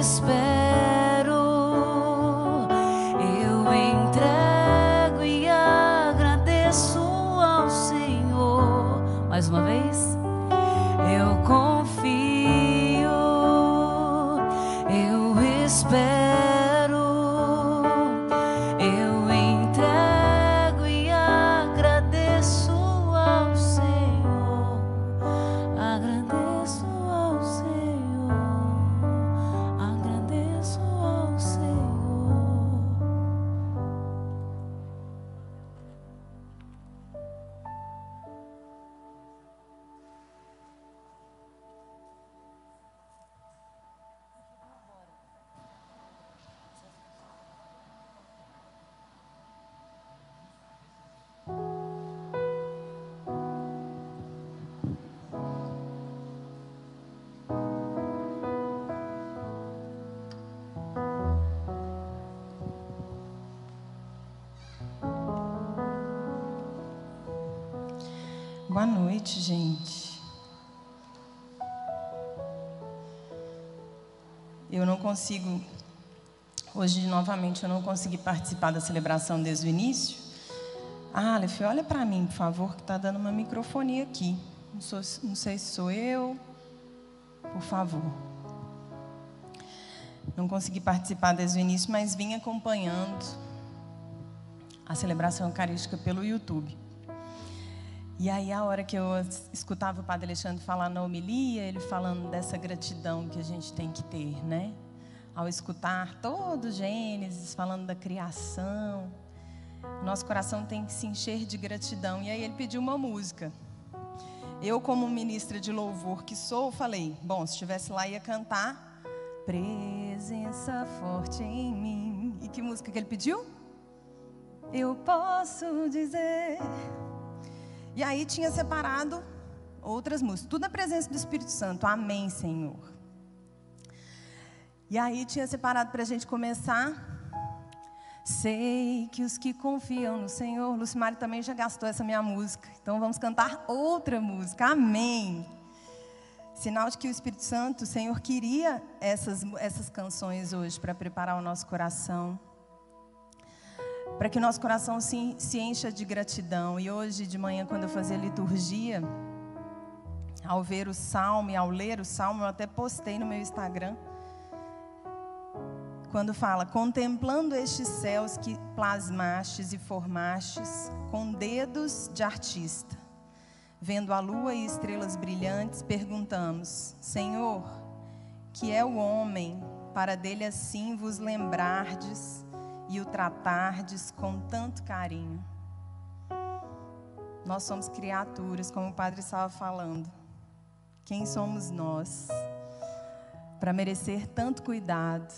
despair. Noite, gente. Eu não consigo, hoje novamente eu não consegui participar da celebração desde o início. Ah, Aleph, olha para mim, por favor, que está dando uma microfonia aqui. Não, sou- não sei se sou eu. Por favor. Não consegui participar desde o início, mas vim acompanhando a celebração eucarística pelo YouTube. E aí, a hora que eu escutava o Padre Alexandre falar na homilia, ele falando dessa gratidão que a gente tem que ter, né? Ao escutar todo Gênesis, falando da criação, nosso coração tem que se encher de gratidão. E aí, ele pediu uma música. Eu, como ministra de louvor que sou, falei: bom, se estivesse lá, ia cantar Presença Forte em Mim. E que música que ele pediu? Eu posso dizer. E aí tinha separado outras músicas, tudo na presença do Espírito Santo. Amém, Senhor. E aí tinha separado para a gente começar. Sei que os que confiam no Senhor, Lucimari também já gastou essa minha música. Então vamos cantar outra música. Amém. Sinal de que o Espírito Santo, o Senhor queria essas, essas canções hoje para preparar o nosso coração para que o nosso coração se, se encha de gratidão. E hoje de manhã, quando eu fazia liturgia, ao ver o salmo e ao ler o salmo, eu até postei no meu Instagram. Quando fala, contemplando estes céus que plasmastes e formastes com dedos de artista, vendo a lua e estrelas brilhantes, perguntamos: Senhor, que é o homem para dele assim vos lembrardes e o tratardes com tanto carinho. Nós somos criaturas, como o padre estava falando. Quem somos nós para merecer tanto cuidado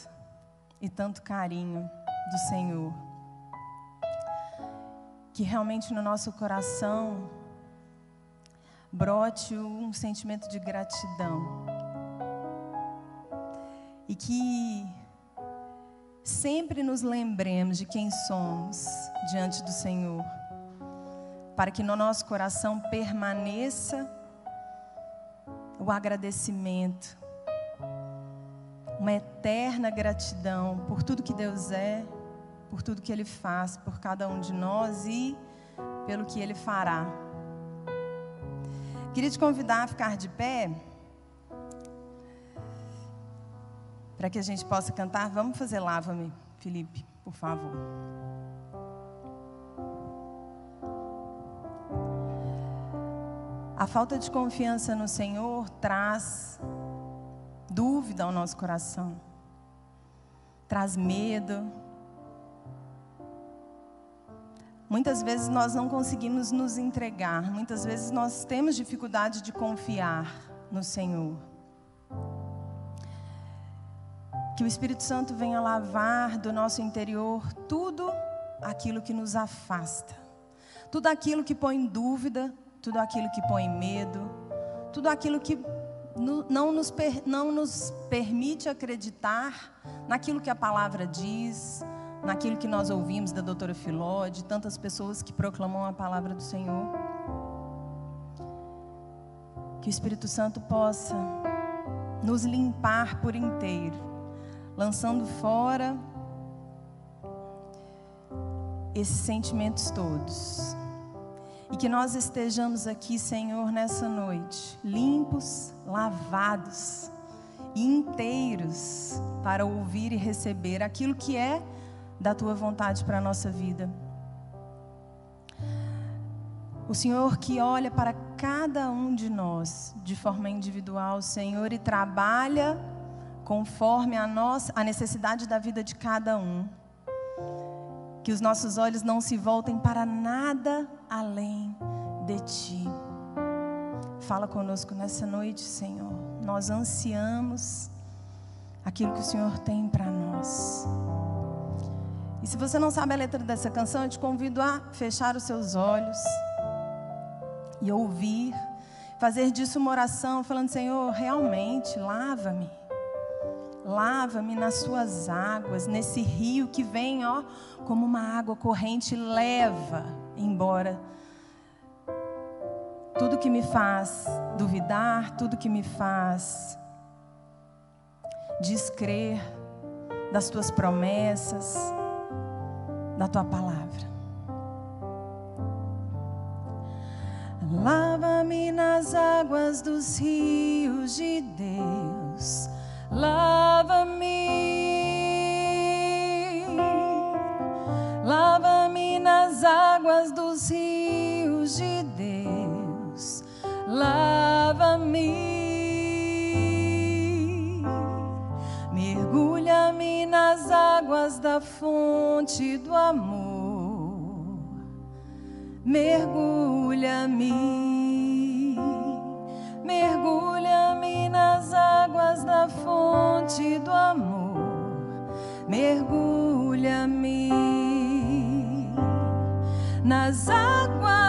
e tanto carinho do Senhor? Que realmente no nosso coração brote um sentimento de gratidão. E que sempre nos lembremos de quem somos diante do Senhor, para que no nosso coração permaneça o agradecimento, uma eterna gratidão por tudo que Deus é, por tudo que Ele faz por cada um de nós e pelo que Ele fará. Queria te convidar a ficar de pé. Para que a gente possa cantar, vamos fazer lava-me, Felipe, por favor. A falta de confiança no Senhor traz dúvida ao nosso coração, traz medo. Muitas vezes nós não conseguimos nos entregar, muitas vezes nós temos dificuldade de confiar no Senhor. Que o Espírito Santo venha lavar do nosso interior tudo aquilo que nos afasta, tudo aquilo que põe dúvida, tudo aquilo que põe medo, tudo aquilo que não nos, não nos permite acreditar naquilo que a palavra diz, naquilo que nós ouvimos da doutora Filó, de tantas pessoas que proclamam a palavra do Senhor. Que o Espírito Santo possa nos limpar por inteiro lançando fora esses sentimentos todos. E que nós estejamos aqui, Senhor, nessa noite, limpos, lavados inteiros para ouvir e receber aquilo que é da tua vontade para a nossa vida. O Senhor que olha para cada um de nós de forma individual, Senhor, e trabalha conforme a nossa a necessidade da vida de cada um. Que os nossos olhos não se voltem para nada além de ti. Fala conosco nessa noite, Senhor. Nós ansiamos aquilo que o Senhor tem para nós. E se você não sabe a letra dessa canção, eu te convido a fechar os seus olhos e ouvir, fazer disso uma oração, falando: Senhor, realmente, lava-me. Lava-me nas suas águas, nesse rio que vem, ó, como uma água corrente, leva embora tudo que me faz duvidar, tudo que me faz descrer das tuas promessas, da tua palavra. Lava-me nas águas dos rios de Deus. Lava-me. Lava-me nas águas dos rios de Deus. Lava-me. Mergulha-me nas águas da fonte do amor mergulha-me, mergulha-me nas águas da fonte do amor, mergulha-me nas águas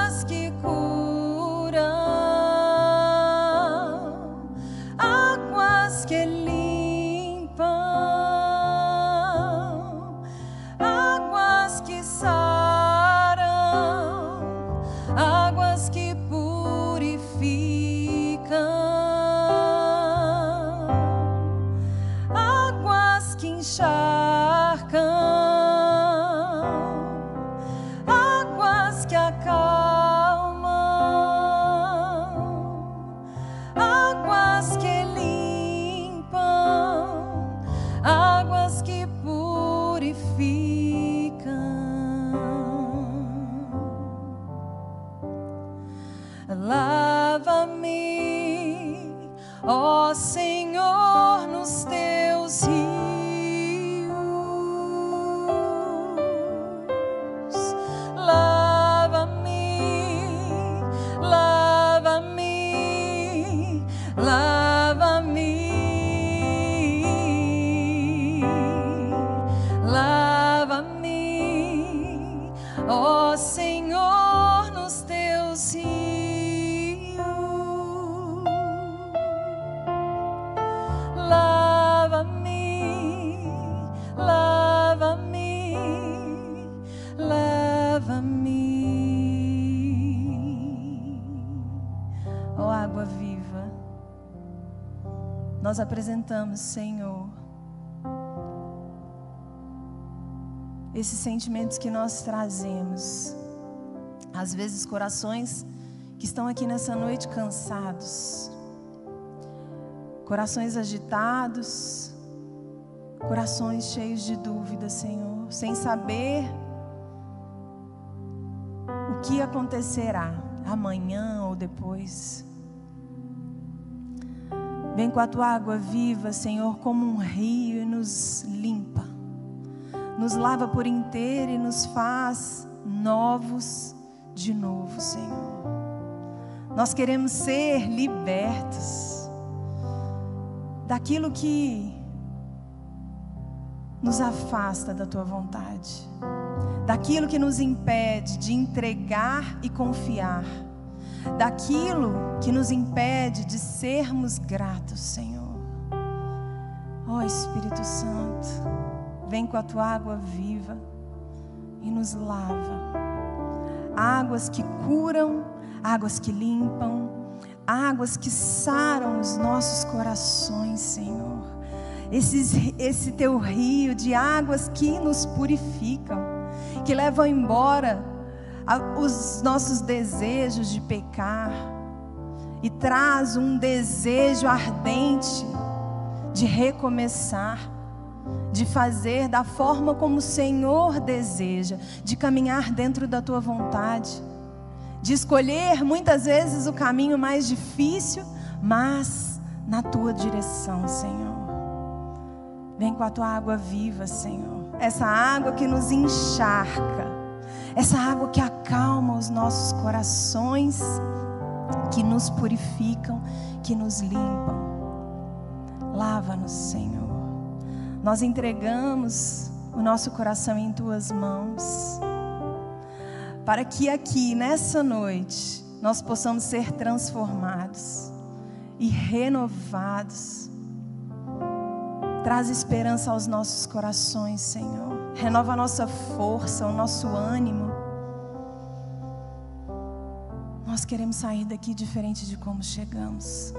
nós apresentamos, Senhor, esses sentimentos que nós trazemos. Às vezes, corações que estão aqui nessa noite cansados, corações agitados, corações cheios de dúvida, Senhor, sem saber o que acontecerá amanhã ou depois. Vem com a tua água viva, Senhor, como um rio e nos limpa, nos lava por inteiro e nos faz novos de novo, Senhor. Nós queremos ser libertos daquilo que nos afasta da tua vontade, daquilo que nos impede de entregar e confiar, daquilo que nos impede de sermos gratos, Senhor. Ó Espírito Santo, vem com a tua água viva e nos lava. Águas que curam, águas que limpam, águas que saram os nossos corações, Senhor. esse, teu rio de águas que nos purificam, que levam embora os nossos desejos de pecar e traz um desejo ardente de recomeçar, de fazer da forma como o Senhor deseja, de caminhar dentro da tua vontade, de escolher muitas vezes o caminho mais difícil, mas na tua direção, Senhor. Vem com a tua água viva, Senhor. Essa água que nos encharca, essa água que acalma os nossos corações, que nos purificam, que nos limpam. Lava-nos, Senhor. Nós entregamos o nosso coração em tuas mãos, para que aqui, nessa noite, nós possamos ser transformados e renovados. Traz esperança aos nossos corações, Senhor. Renova a nossa força, o nosso ânimo. Nós queremos sair daqui diferente de como chegamos.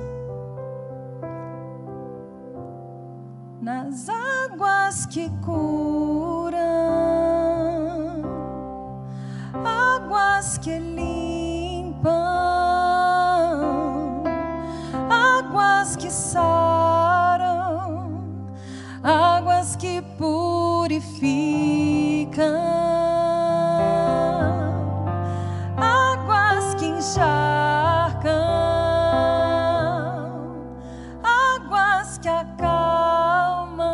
Nas águas que curam, águas que limpam, águas que saram, purificam. Águas que encharcam, águas que acalmam,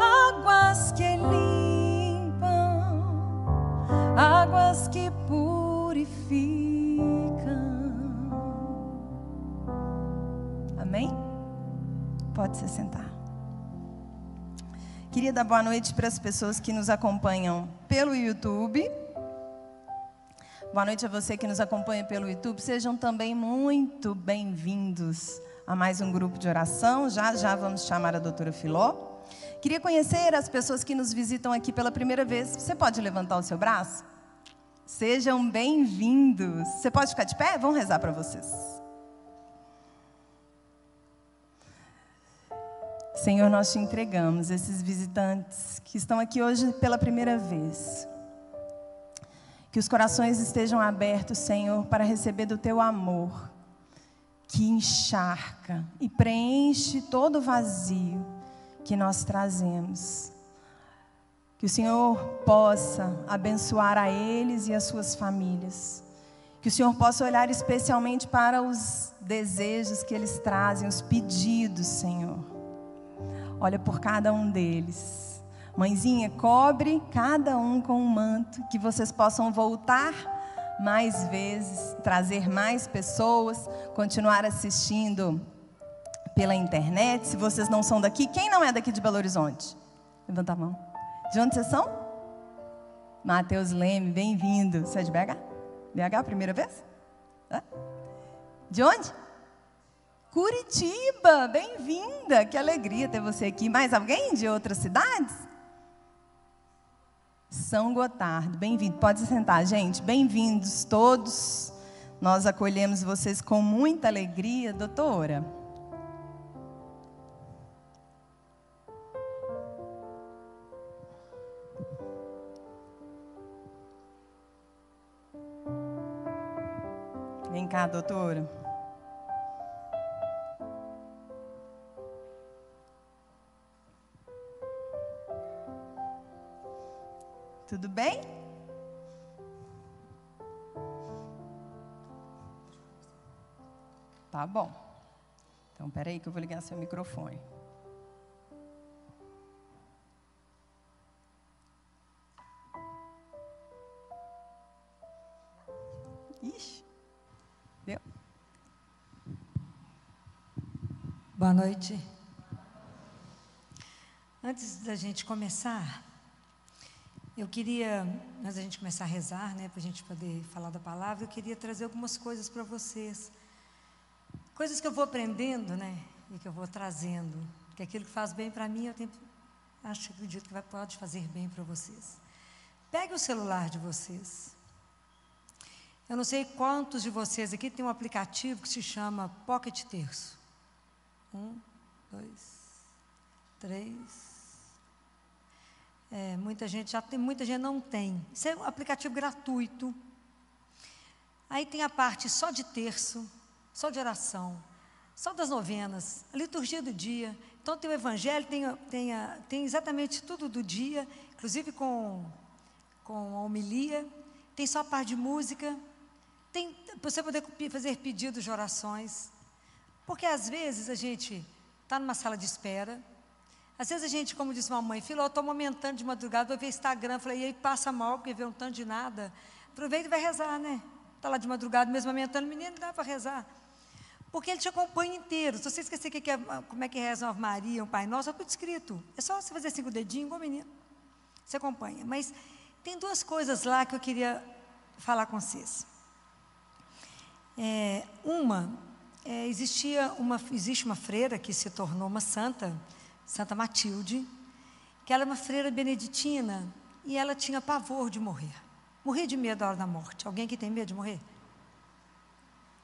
águas que limpam, águas que purificam. Amém? Pode se sentar. Queria boa noite para as pessoas que nos acompanham pelo YouTube. Boa noite a você que nos acompanha pelo YouTube. Sejam também muito bem-vindos a mais um grupo de oração. Já já vamos chamar a doutora Filó. Queria conhecer as pessoas que nos visitam aqui pela primeira vez. Você pode levantar o seu braço? Sejam bem-vindos. Você pode ficar de pé? Vamos rezar para vocês. Senhor, nós te entregamos esses visitantes que estão aqui hoje pela primeira vez. Que os corações estejam abertos, Senhor, para receber do teu amor, que encharca e preenche todo o vazio que nós trazemos. Que o Senhor possa abençoar a eles e as suas famílias. Que o Senhor possa olhar especialmente para os desejos que eles trazem, os pedidos, Senhor. Olha por cada um deles. Mãezinha, cobre cada um com um manto, que vocês possam voltar mais vezes, trazer mais pessoas, continuar assistindo pela internet. Se vocês não são daqui, quem não é daqui de Belo Horizonte? Levanta a mão. De onde vocês são? Matheus Leme, bem-vindo. Você é de BH? BH, primeira vez? Hã? De onde? Curitiba, bem-vinda. Que alegria ter você aqui. Mais alguém de outras cidades? São Gotardo, bem-vindo. Pode se sentar, gente. Bem-vindos todos. Nós acolhemos vocês com muita alegria, doutora. Vem cá, doutora. Tudo bem? Tá bom. Então, peraí que eu vou ligar seu microfone. Ixi. Deu? Boa noite. Antes da gente começar, eu queria, antes da gente começar a rezar, né, para a gente poder falar da palavra, eu queria trazer algumas coisas para vocês. Coisas que eu vou aprendendo, né, e que eu vou trazendo. Que aquilo que faz bem para mim, eu tenho, acho, acredito que vai, pode fazer bem para vocês. Pegue o celular de vocês. Eu não sei quantos de vocês aqui tem um aplicativo que se chama Pocket Terço. Um, dois, três. É, muita gente já tem, muita gente não tem. Isso é um aplicativo gratuito. Aí tem a parte só de terço, só de oração, só das novenas, a liturgia do dia. Então tem o evangelho, tem, tem, a- tem exatamente tudo do dia, inclusive com, com a homilia. Tem só a parte de música. Tem você poder fazer pedidos de orações. Porque às vezes a gente está numa sala de espera. Às vezes a gente, como disse uma mãe, filho, eu estou momentando de madrugada, vou ver Instagram. Falei, e aí passa mal porque vê um tanto de nada. Aproveita e vai rezar, né? Está lá de madrugada mesmo amamentando, menino, dá para rezar. Porque ele te acompanha inteiro. Se você esquecer que é, como é que reza uma Maria, um Pai Nosso, é tudo escrito. É só você fazer cinco dedinhos, igual menino. Você acompanha. Mas tem duas coisas lá que eu queria falar com vocês. É, uma, é, existia uma, existe uma freira que se tornou uma santa, Santa Matilde, que ela é uma freira beneditina e ela tinha pavor de morrer. Morria de medo da hora da morte. Alguém que tem medo de morrer?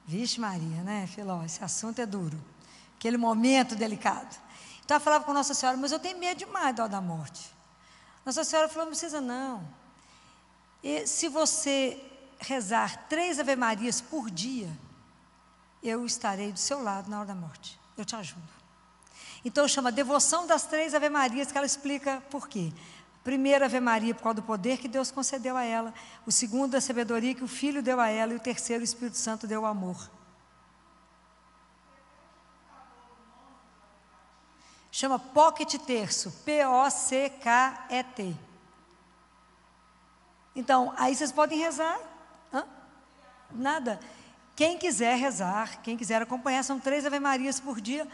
Vixe Maria, né, Filó? Esse assunto é duro. Aquele momento delicado. Então ela falava com Nossa Senhora, mas eu tenho medo demais da hora da morte. Nossa Senhora falou, não precisa não. E se você rezar três Ave Marias por dia, eu estarei do seu lado na hora da morte. Eu te ajudo. Então chama devoção das três Ave Marias, que ela explica por quê. Primeiro, Ave Maria, por causa do poder que Deus concedeu a ela. O segundo, a sabedoria que o Filho deu a ela. E o terceiro, o Espírito Santo deu o amor. Chama Pocket Terço. P-O-C-K-E-T. Então, aí vocês podem rezar. Hã? Nada. Quem quiser rezar, quem quiser acompanhar, são três Ave Marias por dia,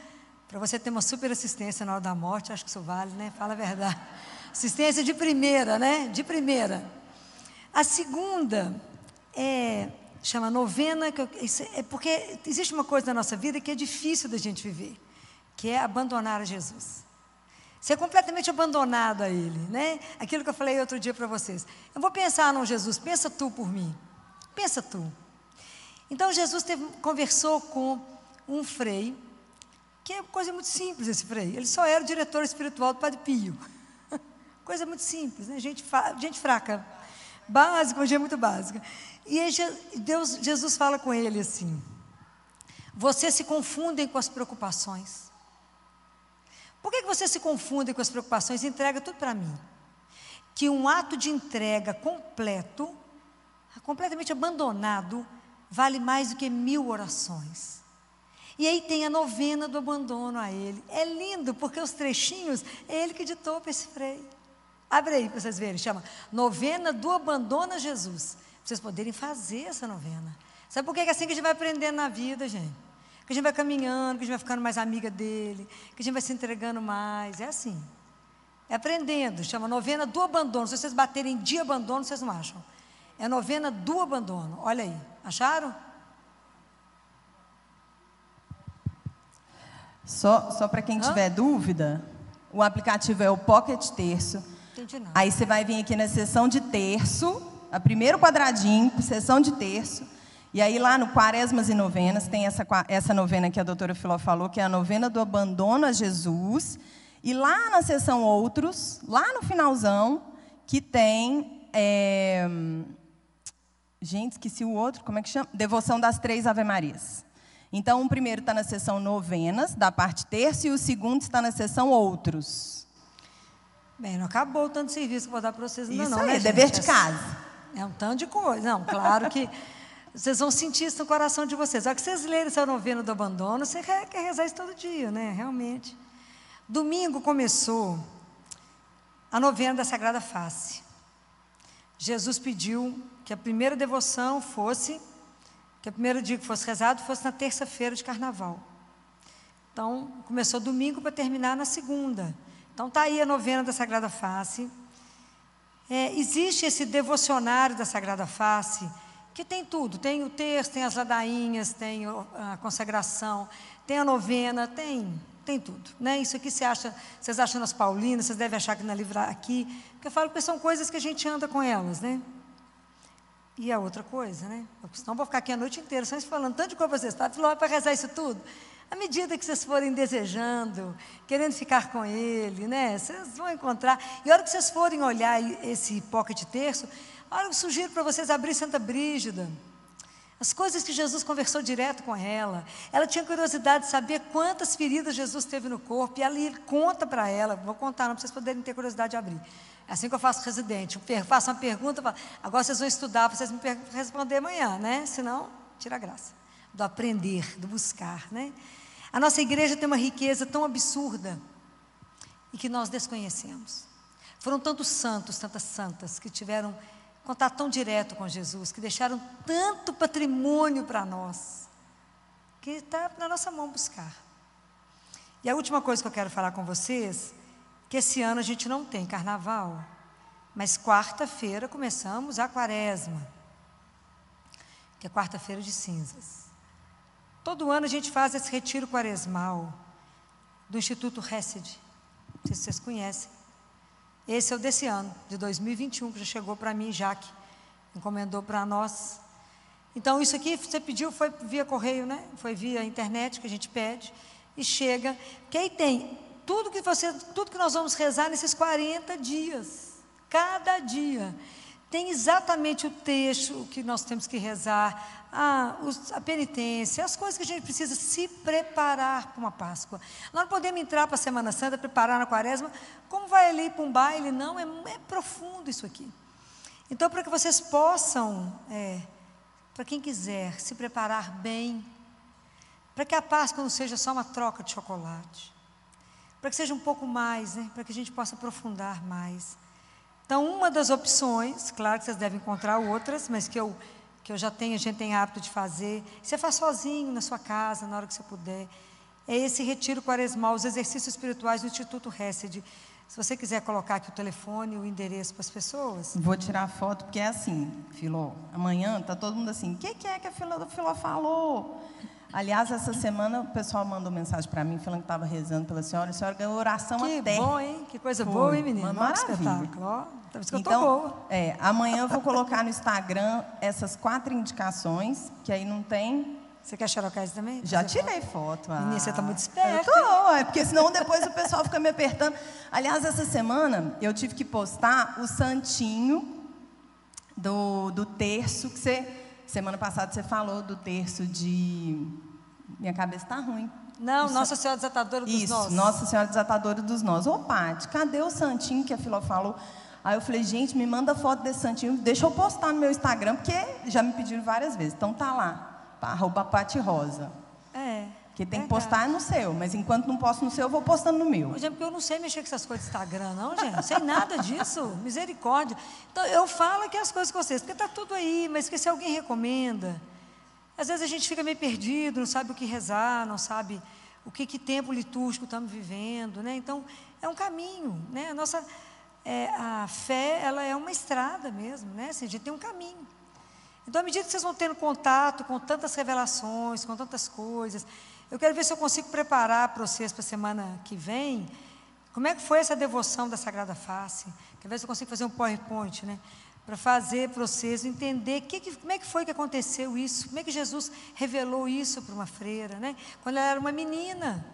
para você ter uma super assistência na hora da morte, acho que isso vale, né? Fala a verdade. Assistência de primeira, né? De primeira. A segunda é, chama novena, que eu- é porque existe uma coisa na nossa vida que é difícil da gente viver, que é abandonar a Jesus. Ser completamente abandonado a Ele, né? Aquilo que eu falei outro dia para vocês. Eu vou pensar num Jesus, pensa tu por mim. Pensa tu. Então Jesus teve- conversou com um frei, que é coisa muito simples esse frei. Ele só era o diretor espiritual do Padre Pio. Coisa muito simples, né? Gente, gente fraca. Básico, gente muito básica. E aí Deus, Jesus fala com ele assim: Vocês se confundem com as preocupações. Por que, que vocês se confundem com as preocupações? Entrega tudo para mim. Que um ato de entrega completo, completamente abandonado, vale mais do que mil orações. E aí tem a novena do abandono a ele. É lindo, porque os trechinhos é ele que ditou para esse freio. Abre aí para vocês verem, chama Novena do Abandono a Jesus. Pra vocês poderem fazer essa novena. Sabe por que é assim que a gente vai aprendendo na vida, gente? Que a gente vai caminhando, que a gente vai ficando mais amiga dele, que a gente vai se entregando mais. É assim. É aprendendo, chama novena do abandono. Se vocês baterem de abandono, vocês não acham. É novena do abandono. Olha aí. Acharam? Só, só para quem Hã? tiver dúvida, o aplicativo é o Pocket Terço. Entendi. Aí você vai vir aqui na seção de terço, a primeiro quadradinho, seção de terço. E aí lá no Quaresmas e Novenas tem essa, essa novena que a doutora Filó falou, que é a novena do abandono a Jesus. E lá na seção outros, lá no finalzão, que tem. é, Gente, esqueci o outro, como é que chama? Devoção das três Ave Marias. Então, o primeiro está na seção novenas, da parte terça, e o segundo está na seção outros. Bem, não acabou o tanto de serviço que eu vou dar para vocês ainda Isso não, aí, né, gente? dever de É- casa. É um tanto de coisa. Não, claro que vocês vão sentir isso no coração de vocês. Só que vocês lerem essa novena do abandono, você quer rezar isso todo dia, né? Realmente. Domingo começou a novena da Sagrada Face. Jesus pediu que a primeira devoção fosse, que o primeiro dia que fosse rezado fosse na terça-feira de carnaval. Então, começou domingo para terminar na segunda. Então, está aí a novena da Sagrada Face. É, existe esse devocionário da Sagrada Face, que tem tudo: tem o texto, tem as ladainhas, tem a consagração, tem a novena, tem, tem tudo. Né? Isso aqui você acha, vocês acham nas Paulinas, vocês devem achar que na livra aqui, porque eu falo que são coisas que a gente anda com elas, né? E a outra coisa, né? Porque senão vou ficar aqui a noite inteira só falando tanto de coisa para vocês, tá? Falou para rezar isso tudo. À medida que vocês forem desejando, querendo ficar com Ele, né? Vocês vão encontrar. E a hora que vocês forem olhar esse pocket terço, a hora eu sugiro para vocês abrir Santa Brígida. As coisas que Jesus conversou direto com ela. Ela tinha curiosidade de saber quantas feridas Jesus teve no corpo. E ela conta para ela. Vou contar, não para vocês poderem ter curiosidade de abrir. Assim que eu faço residente. Eu faço uma pergunta, agora vocês vão estudar, vocês me responder amanhã, né? Senão, tira a graça. Do aprender, do buscar, né? A nossa igreja tem uma riqueza tão absurda e que nós desconhecemos. Foram tantos santos, tantas santas que tiveram contato tão direto com Jesus, que deixaram tanto patrimônio para nós, que está na nossa mão buscar. E a última coisa que eu quero falar com vocês, que esse ano a gente não tem carnaval, mas quarta-feira começamos a quaresma, que é quarta-feira de cinzas. Todo ano a gente faz esse retiro quaresmal do Instituto Hesed, não sei se vocês conhecem. Esse é o desse ano, de 2021, que já chegou para mim, Jaque, encomendou para nós. Então, isso aqui você pediu foi via correio, né? Foi via internet que a gente pede e chega. Que aí tem tudo que você, tudo que nós vamos rezar nesses 40 dias. Cada dia tem exatamente o texto que nós temos que rezar, a, a, penitência, as coisas que a gente precisa se preparar para uma Páscoa. Nós não podemos entrar para a Semana Santa, preparar na quaresma, como vai ali para um baile? Não, é, é profundo isso aqui. Então, para que vocês possam, é, para quem quiser, se preparar bem, para que a Páscoa não seja só uma troca de chocolate, para que seja um pouco mais, né, para que a gente possa aprofundar mais. Então, uma das opções, claro que vocês devem encontrar outras, mas que eu, que eu já tenho, a gente tem hábito de fazer, você faz sozinho na sua casa, na hora que você puder, é esse retiro quaresmal, os exercícios espirituais do Instituto Hesed. Se você quiser colocar aqui o telefone, o endereço para as pessoas. Vou tirar a foto, porque é assim, Filó. Amanhã está todo mundo assim, o que, que, é que a Filó, Filó falou? Aliás, essa semana o pessoal mandou mensagem para mim falando que estava rezando pela senhora. A senhora ganhou oração que até. Que bom, hein? Que coisa Foi. boa, hein, menina? Uma maravilha. então, é, amanhã eu vou colocar no Instagram essas quatro indicações, que aí não tem você quer xerocar isso também? Já tirei foto. foto. Ah. Menina, você está muito esperta. Eu tô, é porque senão depois o pessoal fica me apertando. Aliás, essa semana eu tive que postar o santinho do, do terço que você Semana passada você falou do terço de. Minha cabeça está ruim. Não, Isso... Nossa Senhora Desatadora dos Isso, Nós. Nossa Senhora Desatadora dos Nós. Ô, Paty, cadê o santinho que a Filó falou? Aí eu falei, gente, me manda foto desse santinho, deixa eu postar no meu Instagram, porque já me pediram várias vezes. Então tá lá, arroba Pati Rosa. É. Porque tem que postar no seu, mas enquanto não posto no seu, eu vou postando no meu. Por exemplo, porque eu não sei mexer com essas coisas de Instagram, não, gente. Não sei nada disso. Misericórdia. Então, eu falo que as coisas com vocês, porque está tudo aí, mas que se alguém recomenda. Às vezes a gente fica meio perdido, não sabe o que rezar, não sabe o que, que tempo litúrgico estamos vivendo, né? Então, é um caminho, né? A nossa é, a fé, ela é uma estrada mesmo, né? Assim, a gente tem um caminho. Então, à medida que vocês vão tendo contato com tantas revelações, com tantas coisas, eu quero ver se eu consigo preparar para vocês para a semana que vem. Como é que foi essa devoção da Sagrada Face? Quero ver se eu consigo fazer um PowerPoint, né? Para fazer para vocês entender que, que, como é que foi que aconteceu isso, como é que Jesus revelou isso para uma freira, né? Quando ela era uma menina,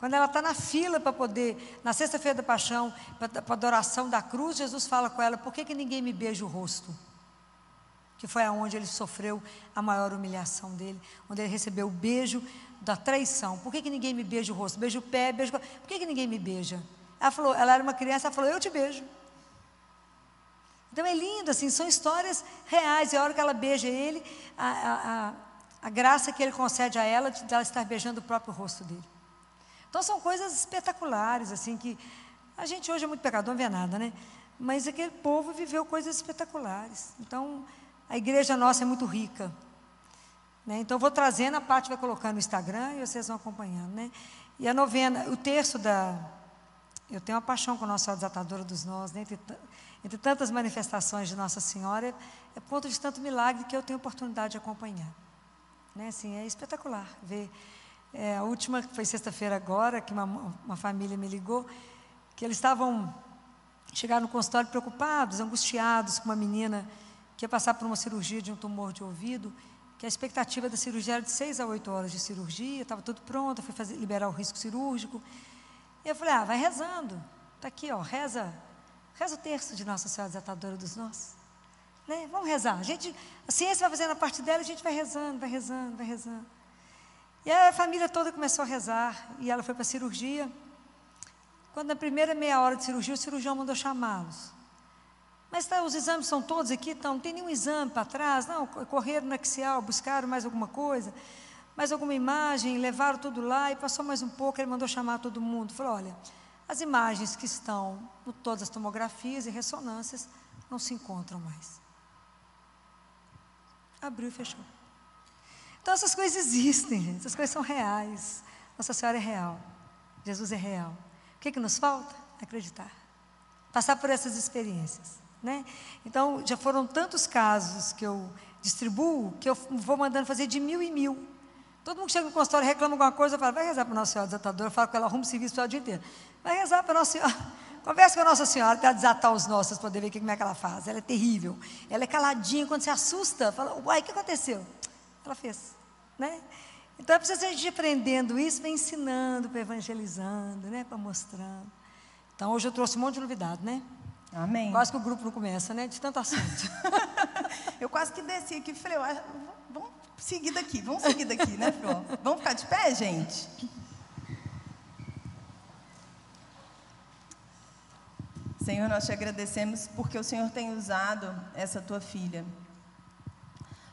quando ela está na fila para poder, na sexta-feira da paixão, para a adoração da cruz, Jesus fala com ela: por que, que ninguém me beija o rosto? Que foi aonde ele sofreu a maior humilhação dele, onde ele recebeu o beijo da traição. Por que, que ninguém me beija o rosto? Beijo o pé, beijo. Por que, que ninguém me beija? Ela falou, ela era uma criança, ela falou, eu te beijo. Então é lindo, assim, são histórias reais. E a hora que ela beija ele, a, a, a, a graça que ele concede a ela de ela estar beijando o próprio rosto dele. Então são coisas espetaculares, assim, que a gente hoje é muito pecador, não vê nada, né? Mas aquele povo viveu coisas espetaculares. Então, a igreja nossa é muito rica. Né? Então, vou trazendo, a parte vai colocando no Instagram e vocês vão acompanhando. Né? E a novena, o terço da. Eu tenho uma paixão com Nossa Desatadora dos Nós, né? entre, entre tantas manifestações de Nossa Senhora, é ponto de tanto milagre que eu tenho oportunidade de acompanhar. Né? Assim, é espetacular ver. É, a última, que foi sexta-feira agora, que uma, uma família me ligou, que eles estavam, chegaram no consultório preocupados, angustiados com uma menina que ia passar por uma cirurgia de um tumor de ouvido que a expectativa da cirurgia era de seis a oito horas de cirurgia, estava tudo pronto, eu fui fazer, liberar o risco cirúrgico. E eu falei, ah, vai rezando. Está aqui, ó, reza, reza o terço de Nossa Senhora Desatadora dos Nós. Né? Vamos rezar. A, gente, a ciência vai fazendo a parte dela, a gente vai rezando, vai rezando, vai rezando. E a família toda começou a rezar, e ela foi para a cirurgia. Quando na primeira meia hora de cirurgia, o cirurgião mandou chamá-los. Mas tá, os exames são todos aqui, então, não tem nenhum exame para trás, não, correram no axial, buscaram mais alguma coisa, mais alguma imagem, levaram tudo lá e passou mais um pouco, ele mandou chamar todo mundo. Falou, olha, as imagens que estão em todas as tomografias e ressonâncias não se encontram mais. Abriu e fechou. Então essas coisas existem, essas coisas são reais. Nossa Senhora é real. Jesus é real. O que, que nos falta? Acreditar. Passar por essas experiências. Né? Então, já foram tantos casos que eu distribuo que eu vou mandando fazer de mil em mil. Todo mundo que chega no consultório reclama alguma coisa, eu falo, vai rezar para Nossa Senhora Desatadora, eu falo que ela arruma o serviço o dia inteiro. Vai rezar para Nossa Senhora. Conversa com a Nossa Senhora para desatar os nossos, para poder ver como é que ela faz. Ela é terrível. Ela é caladinha, quando se assusta, fala, uai, o que aconteceu? Ela fez. Né? Então é preciso a gente aprendendo isso, vem ensinando, para evangelizando, né? para mostrando. Então hoje eu trouxe um monte de novidade, né? Amém. Quase que o grupo não começa, né? De tanto assunto. eu quase que desci aqui e falei, ah, vamos seguir daqui, vamos seguir daqui, né, Flor? Vamos ficar de pé, gente? Senhor, nós te agradecemos porque o Senhor tem usado essa tua filha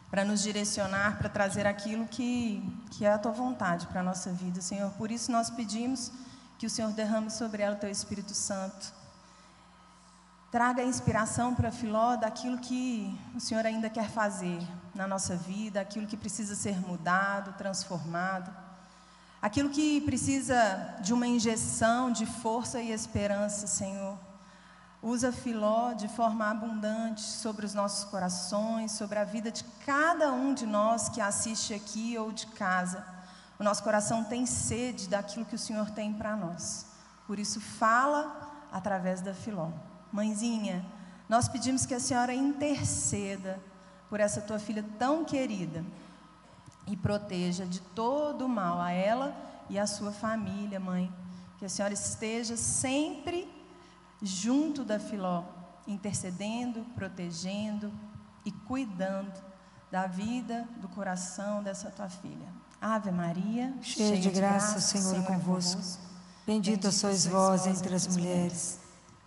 para nos direcionar, para trazer aquilo que, que é a tua vontade para a nossa vida, Senhor. Por isso nós pedimos que o Senhor derrame sobre ela o teu Espírito Santo Traga inspiração para Filó daquilo que o Senhor ainda quer fazer na nossa vida, aquilo que precisa ser mudado, transformado, aquilo que precisa de uma injeção de força e esperança, Senhor. Usa Filó de forma abundante sobre os nossos corações, sobre a vida de cada um de nós que assiste aqui ou de casa. O nosso coração tem sede daquilo que o Senhor tem para nós. Por isso, fala através da Filó. Mãezinha, nós pedimos que a senhora interceda por essa tua filha tão querida e proteja de todo o mal a ela e a sua família, mãe. Que a senhora esteja sempre junto da Filó, intercedendo, protegendo e cuidando da vida, do coração dessa tua filha. Ave Maria, cheia, cheia de, graça, o Senhor, Senhor é convosco. Bendita sois vós entre as mulheres.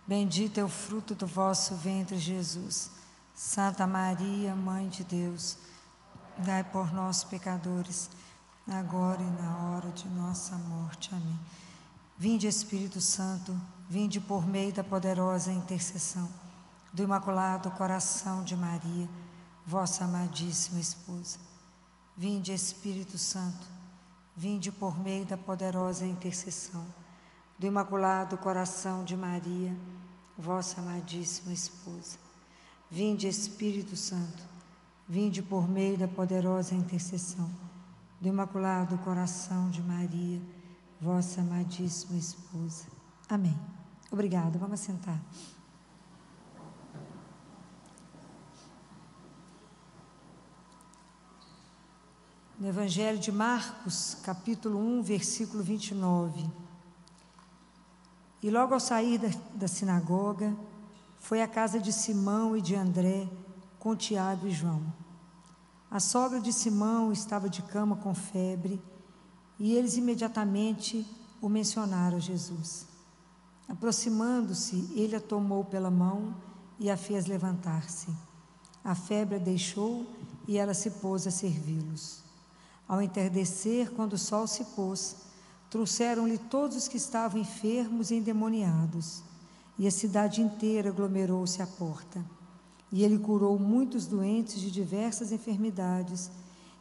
Bendito é o fruto do vosso ventre, Jesus. Santa Maria, Mãe de Deus, dai por nós, pecadores, agora e na hora de nossa morte. Amém. Vinde, Espírito Santo, vinde por meio da poderosa intercessão do Imaculado Coração de Maria, vossa amadíssima esposa. Vinde, Espírito Santo, vinde por meio da poderosa intercessão do Imaculado Coração de Maria, vossa amadíssima esposa. Vinde, Espírito Santo, vinde por meio da poderosa intercessão do Imaculado Coração de Maria, vossa amadíssima esposa. Amém. Obrigada. Vamos sentar. No Evangelho de Marcos, capítulo 1, versículo 29. E logo ao sair da, da sinagoga, foi à casa de Simão e de André, com Tiago e João. A sogra de Simão estava de cama com febre, e eles imediatamente o mencionaram a Jesus. Aproximando-se, ele a tomou pela mão e a fez levantar-se. A febre a deixou e ela se pôs a servi-los. Ao entardecer, quando o sol se pôs, Trouxeram-lhe todos os que estavam enfermos e endemoniados, e a cidade inteira aglomerou-se à porta. E ele curou muitos doentes de diversas enfermidades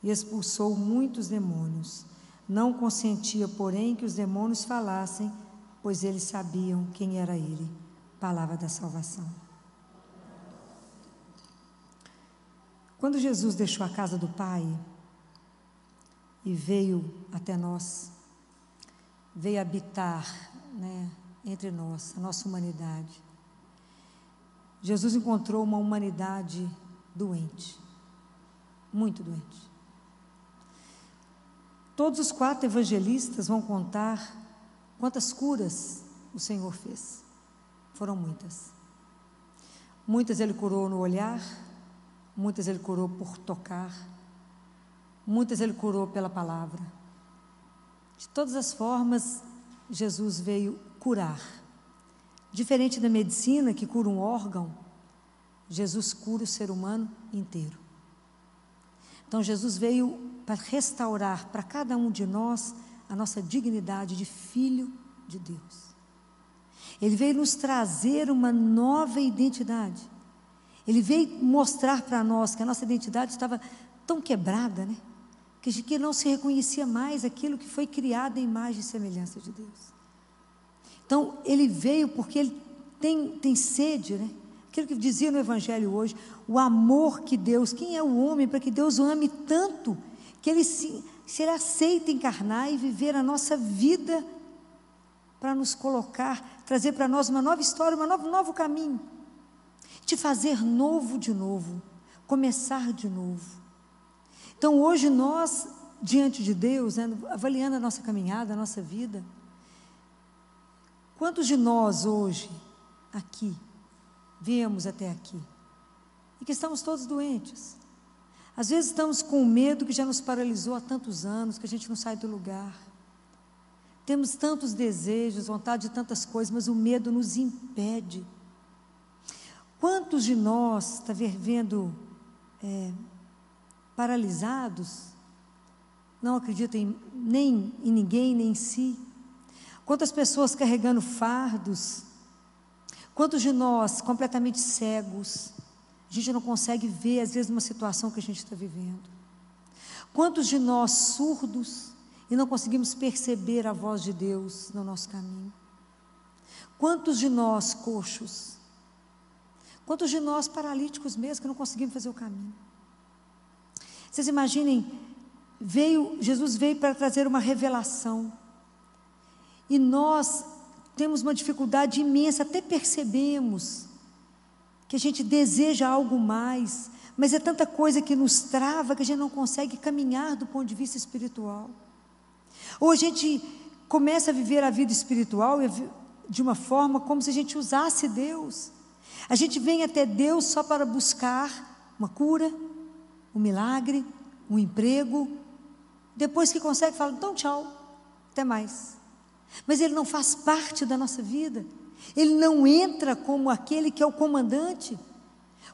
e expulsou muitos demônios. Não consentia, porém, que os demônios falassem, pois eles sabiam quem era ele. Palavra da salvação. Quando Jesus deixou a casa do Pai e veio até nós, veio habitar né, entre nós, a nossa humanidade. Jesus encontrou uma humanidade doente, muito doente. Todos os quatro evangelistas vão contar quantas curas o Senhor fez. Foram muitas. Muitas ele curou no olhar, muitas ele curou por tocar, muitas ele curou pela palavra. De todas as formas, Jesus veio curar. Diferente da medicina que cura um órgão, Jesus cura o ser humano inteiro. Então, Jesus veio para restaurar para cada um de nós a nossa dignidade de filho de Deus. Ele veio nos trazer uma nova identidade. Ele veio mostrar para nós que a nossa identidade estava tão quebrada, né? Que, que não se reconhecia mais aquilo que foi criado em imagem e semelhança de Deus. Então, ele veio porque ele tem, tem sede, né? Aquilo que dizia no Evangelho hoje, o amor que Deus, quem é o homem para que Deus o ame tanto, que ele se, se ele aceita encarnar e viver a nossa vida para nos colocar, trazer para nós uma nova história, um novo, novo caminho, te fazer novo de novo, começar de novo. Então hoje nós, diante de Deus, né, avaliando a nossa caminhada, a nossa vida, quantos de nós hoje, aqui, viemos até aqui. E que estamos todos doentes. Às vezes estamos com medo que já nos paralisou há tantos anos, que a gente não sai do lugar. Temos tantos desejos, vontade de tantas coisas, mas o medo nos impede. Quantos de nós está vivendo é, paralisados, não acreditam em, nem em ninguém, nem em si? Quantas pessoas carregando fardos, Quantos de nós, completamente cegos, a gente não consegue ver, às vezes, uma situação que a gente está vivendo? Quantos de nós surdos e não conseguimos perceber a voz de Deus no nosso caminho? Quantos de nós coxos? Quantos de nós paralíticos mesmo que não conseguimos fazer o caminho? Vocês imaginem, veio, Jesus veio para trazer uma revelação. E nós temos uma dificuldade imensa, até percebemos que a gente deseja algo mais, mas é tanta coisa que nos trava que a gente não consegue caminhar do ponto de vista espiritual. Ou a gente começa a viver a vida espiritual de uma forma como se a gente usasse Deus. A gente vem até Deus só para buscar uma cura, um milagre, um emprego. Depois que consegue, fala: então tchau, até mais. Mas ele não faz parte da nossa vida. Ele não entra como aquele que é o comandante,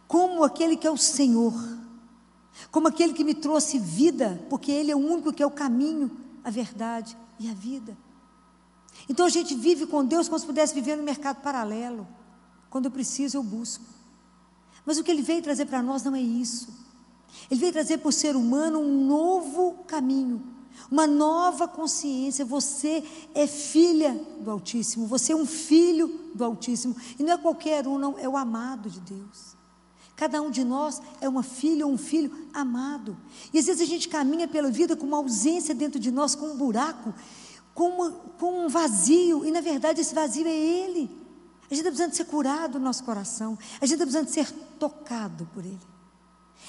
como aquele que é o Senhor, como aquele que me trouxe vida, porque Ele é o único que é o caminho, a verdade e a vida. Então a gente vive com Deus como se pudesse viver no mercado paralelo. Quando eu preciso, eu busco. Mas o que Ele veio trazer para nós não é isso. Ele veio trazer para o ser humano um novo caminho uma nova consciência. Você é filha do Altíssimo, você é um filho do Altíssimo. E não é qualquer um, não, é o amado de Deus. Cada um de nós é uma filha ou um filho amado. E às vezes a gente caminha pela vida com uma ausência dentro de nós, com um buraco, com, uma, com um vazio. E na verdade esse vazio é Ele. A gente está precisando ser curado no nosso coração. A gente está precisando ser tocado por Ele.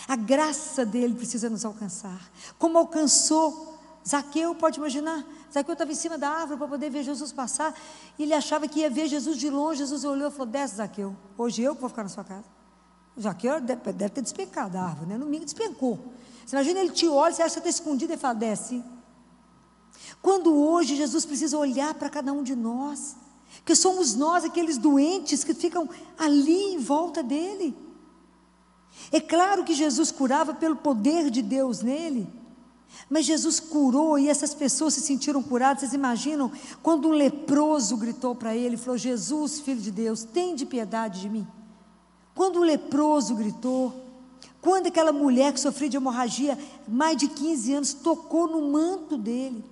A graça dele precisa nos alcançar. Como alcançou Zaqueu, pode imaginar, Zaqueu estava em cima da árvore para poder ver Jesus passar, e ele achava que ia ver Jesus de longe. Jesus olhou e falou: Desce, Zaqueu, hoje eu que vou ficar na sua casa. Zaqueu deve, deve ter despencado a árvore, né? no mínimo despencou. Você imagina ele te olha, você acha que está escondido e fala: Desce. Quando hoje Jesus precisa olhar para cada um de nós, que somos nós aqueles doentes que ficam ali em volta dele. É claro que Jesus curava pelo poder de Deus nele, mas Jesus curou e essas pessoas se sentiram curadas. Vocês imaginam quando um leproso gritou para ele, falou: Jesus, filho de Deus, tem de piedade de mim. Quando o leproso gritou, quando aquela mulher que sofria de hemorragia mais de 15 anos tocou no manto dele,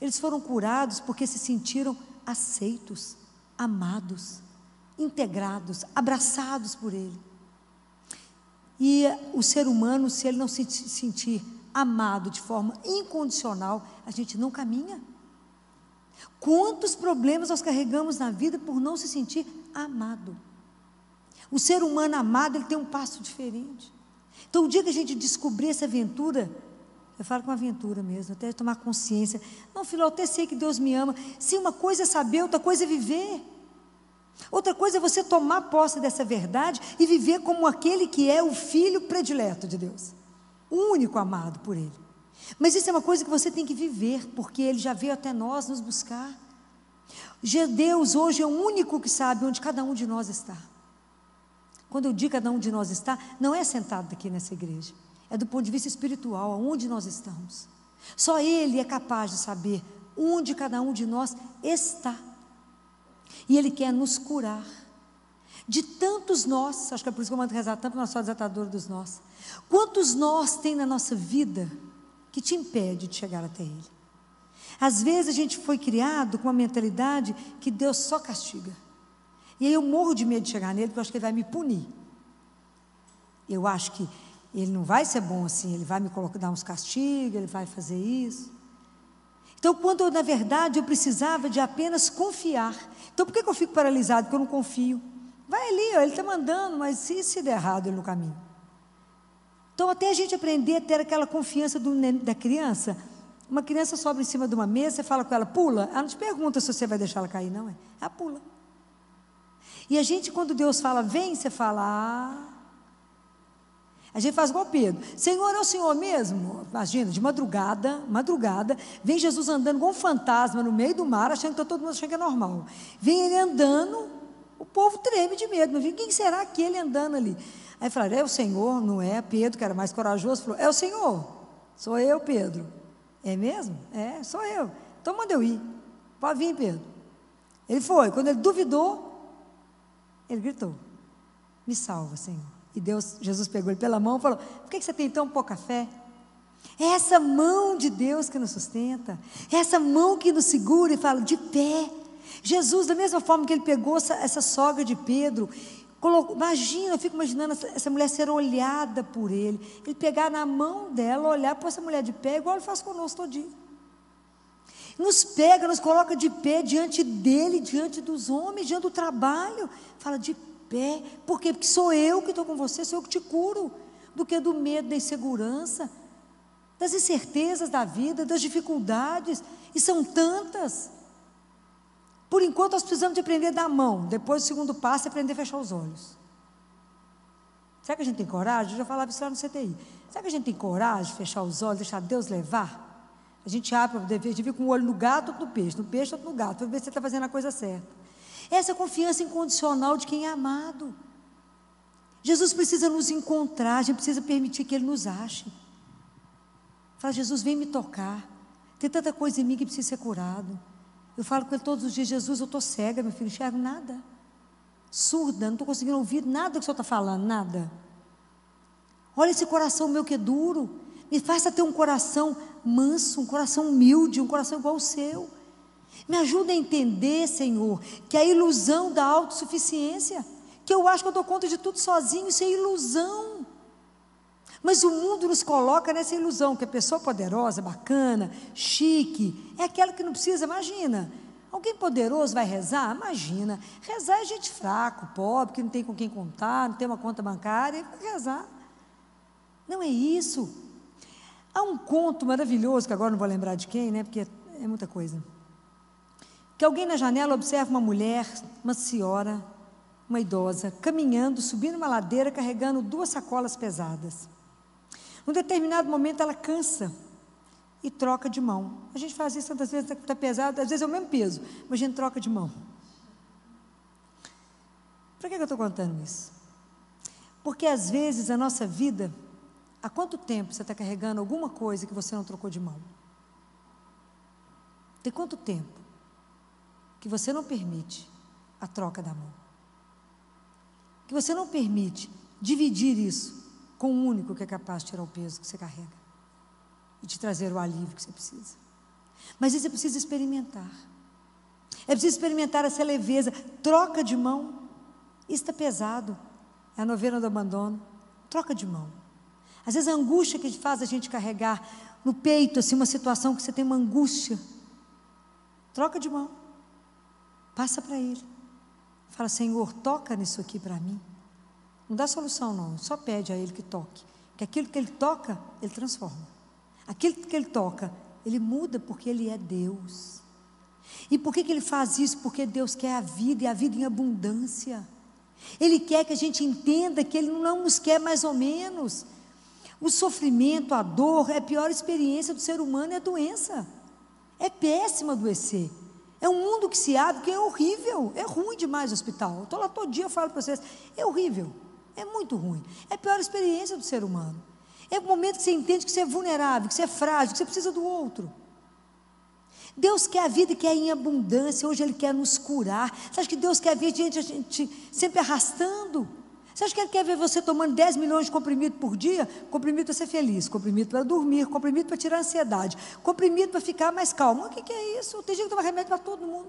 eles foram curados porque se sentiram aceitos, amados, integrados, abraçados por ele. E o ser humano, se ele não se sentir amado de forma incondicional, a gente não caminha. Quantos problemas nós carregamos na vida por não se sentir amado? O ser humano amado, ele tem um passo diferente. Então, o dia que a gente descobrir essa aventura, Eu falo com aventura mesmo, até tomar consciência. Não, filho, eu até sei que Deus me ama. Se uma coisa é saber, outra coisa é viver. Outra coisa é você tomar posse dessa verdade e viver como aquele que é o filho predileto de Deus, o único amado por Ele. Mas isso é uma coisa que você tem que viver, porque Ele já veio até nós nos buscar. Deus hoje é o único que sabe onde cada um de nós está. Quando eu digo cada um de nós está, não é sentado aqui nessa igreja, é do ponto de vista espiritual, aonde nós estamos. Só Ele é capaz de saber onde cada um de nós está. E Ele quer nos curar de tantos nós, acho que é por isso que eu mando rezar tanto na sua desatadora dos nós. Quantos nós tem na nossa vida que te impede de chegar até Ele? Às vezes a gente foi criado com uma mentalidade que Deus só castiga. E aí eu morro de medo de chegar nele, porque eu acho que ele vai me punir. Eu acho que ele não vai ser bom assim, ele vai me colocar, dar uns castigos, ele vai fazer isso. Então, quando na verdade eu precisava de apenas confiar. Então, por que, que eu fico paralisado? Porque eu não confio. Vai ali, ó, ele está mandando, mas se, se der errado ele no caminho? Então, até a gente aprender a ter aquela confiança do, da criança. Uma criança sobe em cima de uma mesa, você fala com ela, pula. Ela não te pergunta se você vai deixar ela cair, não é? Ela pula. E a gente, quando Deus fala, vem, você fala, ah. A gente faz igual Pedro. Senhor, é o Senhor mesmo? Imagina, de madrugada, madrugada, vem Jesus andando igual um fantasma no meio do mar, achando que todo mundo achando que é normal. Vem ele andando, o povo treme de medo. Mas quem será que ele andando ali? Aí falaram, é o Senhor, não é? Pedro, que era mais corajoso, falou, é o Senhor. Sou eu, Pedro. É mesmo? É, sou eu. Então manda eu ir. Pode vir, Pedro. Ele foi. Quando ele duvidou, ele gritou: Me salva, Senhor. E Deus, Jesus pegou ele pela mão e falou: Por que você tem tão pouca fé? É essa mão de Deus que nos sustenta, é essa mão que nos segura e fala de pé. Jesus, da mesma forma que ele pegou essa, essa sogra de Pedro, colocou, imagina, eu fico imaginando essa, essa, mulher ser olhada por ele, ele pegar na mão dela, olhar para essa mulher de pé, igual ele faz conosco todinho nos pega, nos coloca de pé diante dele, diante dos homens, diante do trabalho. Fala de pé. Por quê? Porque sou eu que estou com você, sou eu que te curo. Do que do medo, da insegurança, das incertezas da vida, das dificuldades. E são tantas. Por enquanto, nós precisamos de aprender da mão. Depois, o segundo passo é aprender a fechar os olhos. Será que a gente tem coragem? Eu já falava isso lá no CTI. Será que a gente tem coragem de fechar os olhos, deixar Deus levar? A gente abre para poder ver, a gente com o olho no gato ou no peixe, no peixe ou no gato, para ver se você está fazendo a coisa certa. Essa confiança incondicional de quem é amado. Jesus precisa nos encontrar, a gente precisa permitir que Ele nos ache. Fala, Jesus, vem me tocar. Tem tanta coisa em mim que precisa ser curado. Eu falo com Ele todos os dias, Jesus, eu estou cega, meu filho, não enxergo nada. Surda, não estou conseguindo ouvir nada que o Senhor está falando, nada. Olha esse coração meu que é duro. Me faça ter um coração manso, um coração humilde, um coração igual ao seu. Me ajuda a entender, Senhor, que a ilusão da autossuficiência, que eu acho que eu dou conta de tudo sozinho, isso é ilusão. Mas o mundo nos coloca nessa ilusão, que a pessoa poderosa, bacana, chique, é aquela que não precisa, imagina. Alguém poderoso vai rezar? Imagina. Rezar é gente fraco, pobre, que não tem com quem contar, não tem uma conta bancária, vai rezar. Não é isso. Há um conto maravilhoso, que agora não vou lembrar de quem, né, porque é muita coisa. Que alguém na janela observa uma mulher, uma senhora, uma idosa, caminhando, subindo uma ladeira, carregando duas sacolas pesadas. Num determinado momento ela cansa e troca de mão. A gente faz isso tantas vezes, está pesado, às vezes é o mesmo peso, mas a gente troca de mão. Por que eu estou contando isso? Porque às vezes a nossa vida Há quanto tempo você está carregando alguma coisa que você não trocou de mão? Tem quanto tempo que você não permite a troca da mão? Que você não permite dividir isso com o único que é capaz de tirar o peso que você carrega e te trazer o alívio que você precisa. Mas isso você precisa experimentar. É preciso experimentar essa leveza. Troca de mão. Isso está pesado. É a novena do abandono. Troca de mão. Às vezes a angústia que faz a gente carregar no peito, assim, uma situação que você tem uma angústia. Troca de mão. Passa para Ele. Fala, Senhor, toca nisso aqui para mim. Não dá solução, não. Só pede a Ele que toque. Que aquilo que Ele toca, Ele transforma. aquilo que ele toca, ele muda porque ele é Deus. E por que, que ele faz isso? Porque Deus quer a vida e a vida em abundância. Ele quer que a gente entenda que Ele não nos quer mais ou menos. O sofrimento, a dor, é a pior experiência do ser humano, é a doença. É péssimo adoecer. É um mundo que se abre, que é horrível. É ruim demais o hospital. Eu estou lá todo dia, eu falo para vocês. É horrível. É muito ruim. É a pior experiência do ser humano. É o momento que você entende que você é vulnerável, que você é frágil, que você precisa do outro. Deus quer a vida que é em abundância, hoje Ele quer nos curar. Você acha que Deus quer ver a gente, a gente sempre arrastando? Você acha que Ele quer ver você tomando 10 milhões de comprimido por dia? Comprimido para ser feliz, comprimido para dormir, comprimido para tirar ansiedade, comprimido para ficar mais calmo. O que, que é isso? Tem gente que toma remédio para todo mundo.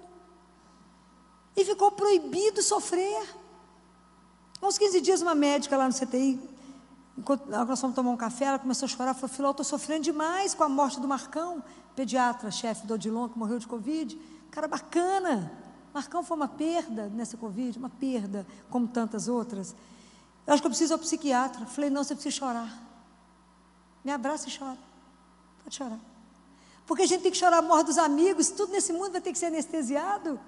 E ficou proibido sofrer. Uns 15 dias, uma médica lá no CTI, enquanto nós fomos tomar um café, ela começou a chorar, falou, Filó, estou sofrendo demais com a morte do Marcão pediatra, chefe do Odilon, que morreu de Covid. Cara bacana. Marcão foi uma perda nessa Covid, uma perda, como tantas outras. Eu acho que eu preciso ir ao psiquiatra. Falei, não, você precisa chorar. Me abraça e chora. Pode chorar. Porque a gente tem que chorar a morte dos amigos, tudo nesse mundo vai ter que ser anestesiado.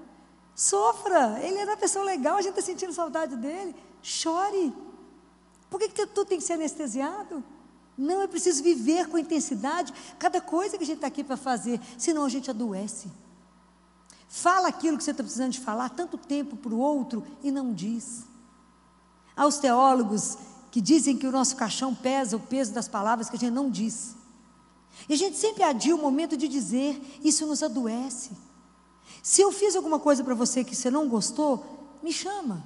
Sofra, ele era uma pessoa legal, a gente está sentindo saudade dele. Chore. Por que, que tudo tem que ser anestesiado? Não, é preciso viver com intensidade cada coisa que a gente está aqui para fazer, senão a gente adoece. Fala aquilo que você está precisando de falar tanto tempo para o outro e não diz. Há os teólogos que dizem que o nosso caixão pesa o peso das palavras que a gente não diz. E a gente sempre adia o momento de dizer, isso nos adoece. Se eu fiz alguma coisa para você que você não gostou, me chama.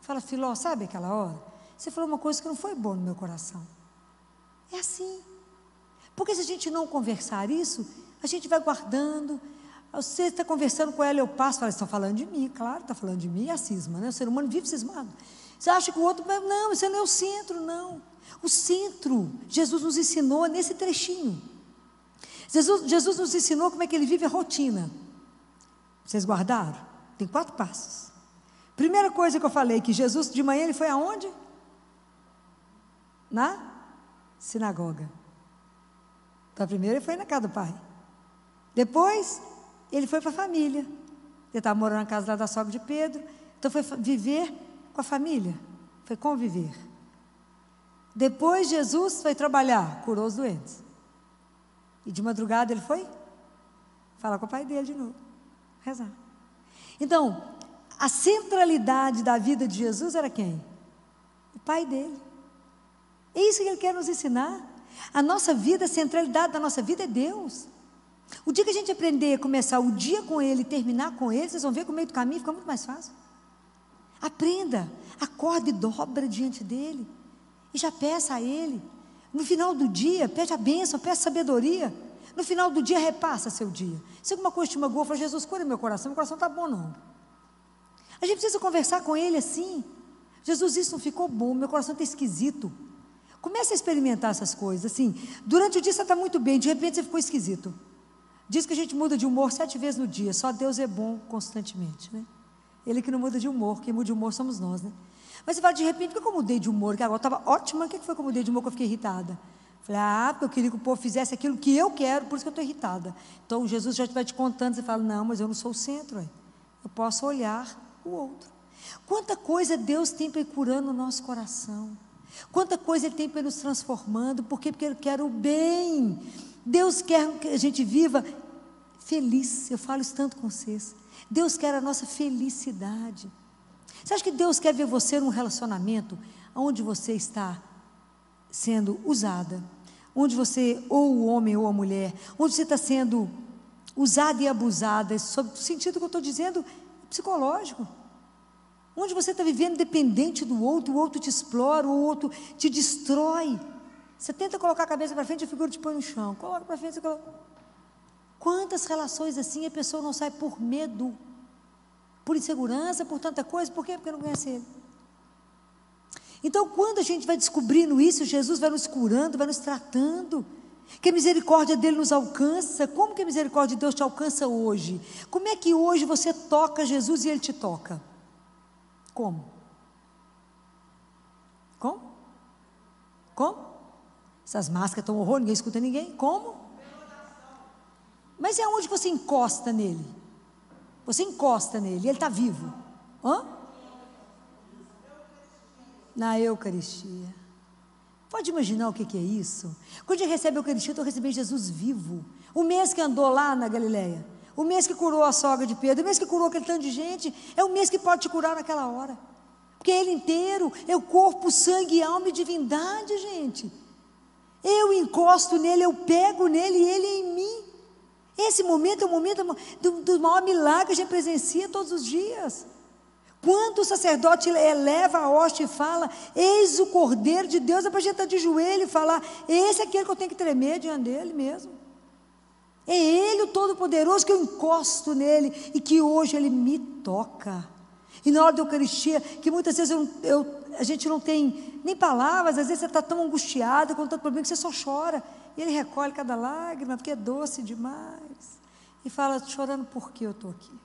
Fala, Filó, sabe aquela hora? Você falou uma coisa que não foi boa no meu coração. É assim. Porque se a gente não conversar isso, a gente vai guardando. Você está conversando com ela, eu passo, fala, estão falando de mim, claro, está falando de mim, é a cisma, né? O ser humano vive cismado. Você acha que o outro, não, isso não é o centro, não. O centro, Jesus nos ensinou nesse trechinho. Jesus, Jesus nos ensinou como é que ele vive a rotina. Vocês guardaram? Tem quatro passos. Primeira coisa que eu falei, que Jesus de manhã ele foi aonde? Na sinagoga. Então, primeiro ele foi na casa do pai. Depois, ele foi para a família. Ele estava morando na casa lá da sogra de Pedro. Então, foi viver com a família. Foi conviver. Depois, Jesus foi trabalhar, curou os doentes. E de madrugada ele foi falar com o pai dele de novo. Rezar. Então, a centralidade da vida de Jesus era quem? O pai dele. É isso que ele quer nos ensinar. A nossa vida, a centralidade da nossa vida é Deus. O dia que a gente aprender a começar o dia com Ele e terminar com Ele, vocês vão ver que o meio do caminho fica muito mais fácil. Aprenda, acorde e dobra diante dEle. E já peça a Ele. No final do dia, pede a bênção, peça sabedoria. No final do dia, repassa seu dia. Se alguma coisa te magoou, fala, Jesus, cura meu coração, meu coração está bom não. A gente precisa conversar com Ele assim. Jesus, isso não ficou bom, meu coração está esquisito. Comece a experimentar essas coisas. Assim, durante o dia você está muito bem, de repente você ficou esquisito. Diz que a gente muda de humor sete vezes no dia. Só Deus é bom constantemente, né? Ele que não muda de humor, quem muda de humor somos nós, né? Mas você fala, de repente, por que eu mudei de humor? Que agora estava ótima, o que foi que eu mudei de humor que eu fiquei irritada? Falei, ah, porque eu queria que o povo fizesse aquilo que eu quero, por isso que eu estou irritada. Então Jesus já vai te contando, você fala, não, mas eu não sou o centro, aí. eu posso olhar o outro. Quanta coisa Deus tem para ir curando o nosso coração. Quanta coisa Ele tem para nos transformando, por quê? Porque Ele quer o bem. Deus quer que a gente viva feliz. Eu falo isso tanto com vocês. Deus quer a nossa felicidade. Você acha que Deus quer ver você num relacionamento onde você está sendo usada? Onde você, ou o homem ou a mulher, onde você está sendo usada e abusada, sob o sentido que eu estou dizendo, psicológico. Onde você está vivendo dependente do outro, o outro te explora, o outro te destrói. Você tenta colocar a cabeça para frente, a figura te põe no chão. Coloca para frente, você coloca. Quantas relações assim a pessoa não sai por medo, por insegurança, por tanta coisa, por quê? Porque não conhece ele. Então, quando a gente vai descobrindo isso, Jesus vai nos curando, vai nos tratando. Que a misericórdia dele nos alcança. Como que a misericórdia de Deus te alcança hoje? Como é que hoje você toca Jesus e ele te toca? Como? Como? Como? Essas máscaras estão horror, ninguém escuta ninguém. Como? Mas é onde você encosta nele. Você encosta nele, ele está vivo. Hã? Na Eucaristia. Pode imaginar o que, é isso? Quando a gente recebe a Eucaristia, eu estou recebendo Jesus vivo. O mês que andou lá na Galileia, o mês que curou a sogra de Pedro, o mês que curou aquele tanto de gente, é o mês que pode te curar naquela hora. Porque ele inteiro é o corpo, sangue, alma e divindade, gente. Eu encosto nele, eu pego nele e ele em mim. Esse momento é o momento do, do maior milagre que a gente presencia todos os dias. Quando o sacerdote eleva a hoste e fala, eis o Cordeiro de Deus, é para a gente estar de joelho e falar, esse é aquele que eu tenho que tremer diante dele mesmo. É Ele o Todo-Poderoso que eu encosto nele e que hoje Ele me toca. E na hora da Eucaristia, que muitas vezes eu, eu, a gente não tem nem palavras, às vezes você está tão angustiado com tanto problema que você só chora. E Ele recolhe cada lágrima, porque é doce demais. E fala, chorando por que eu estou aqui?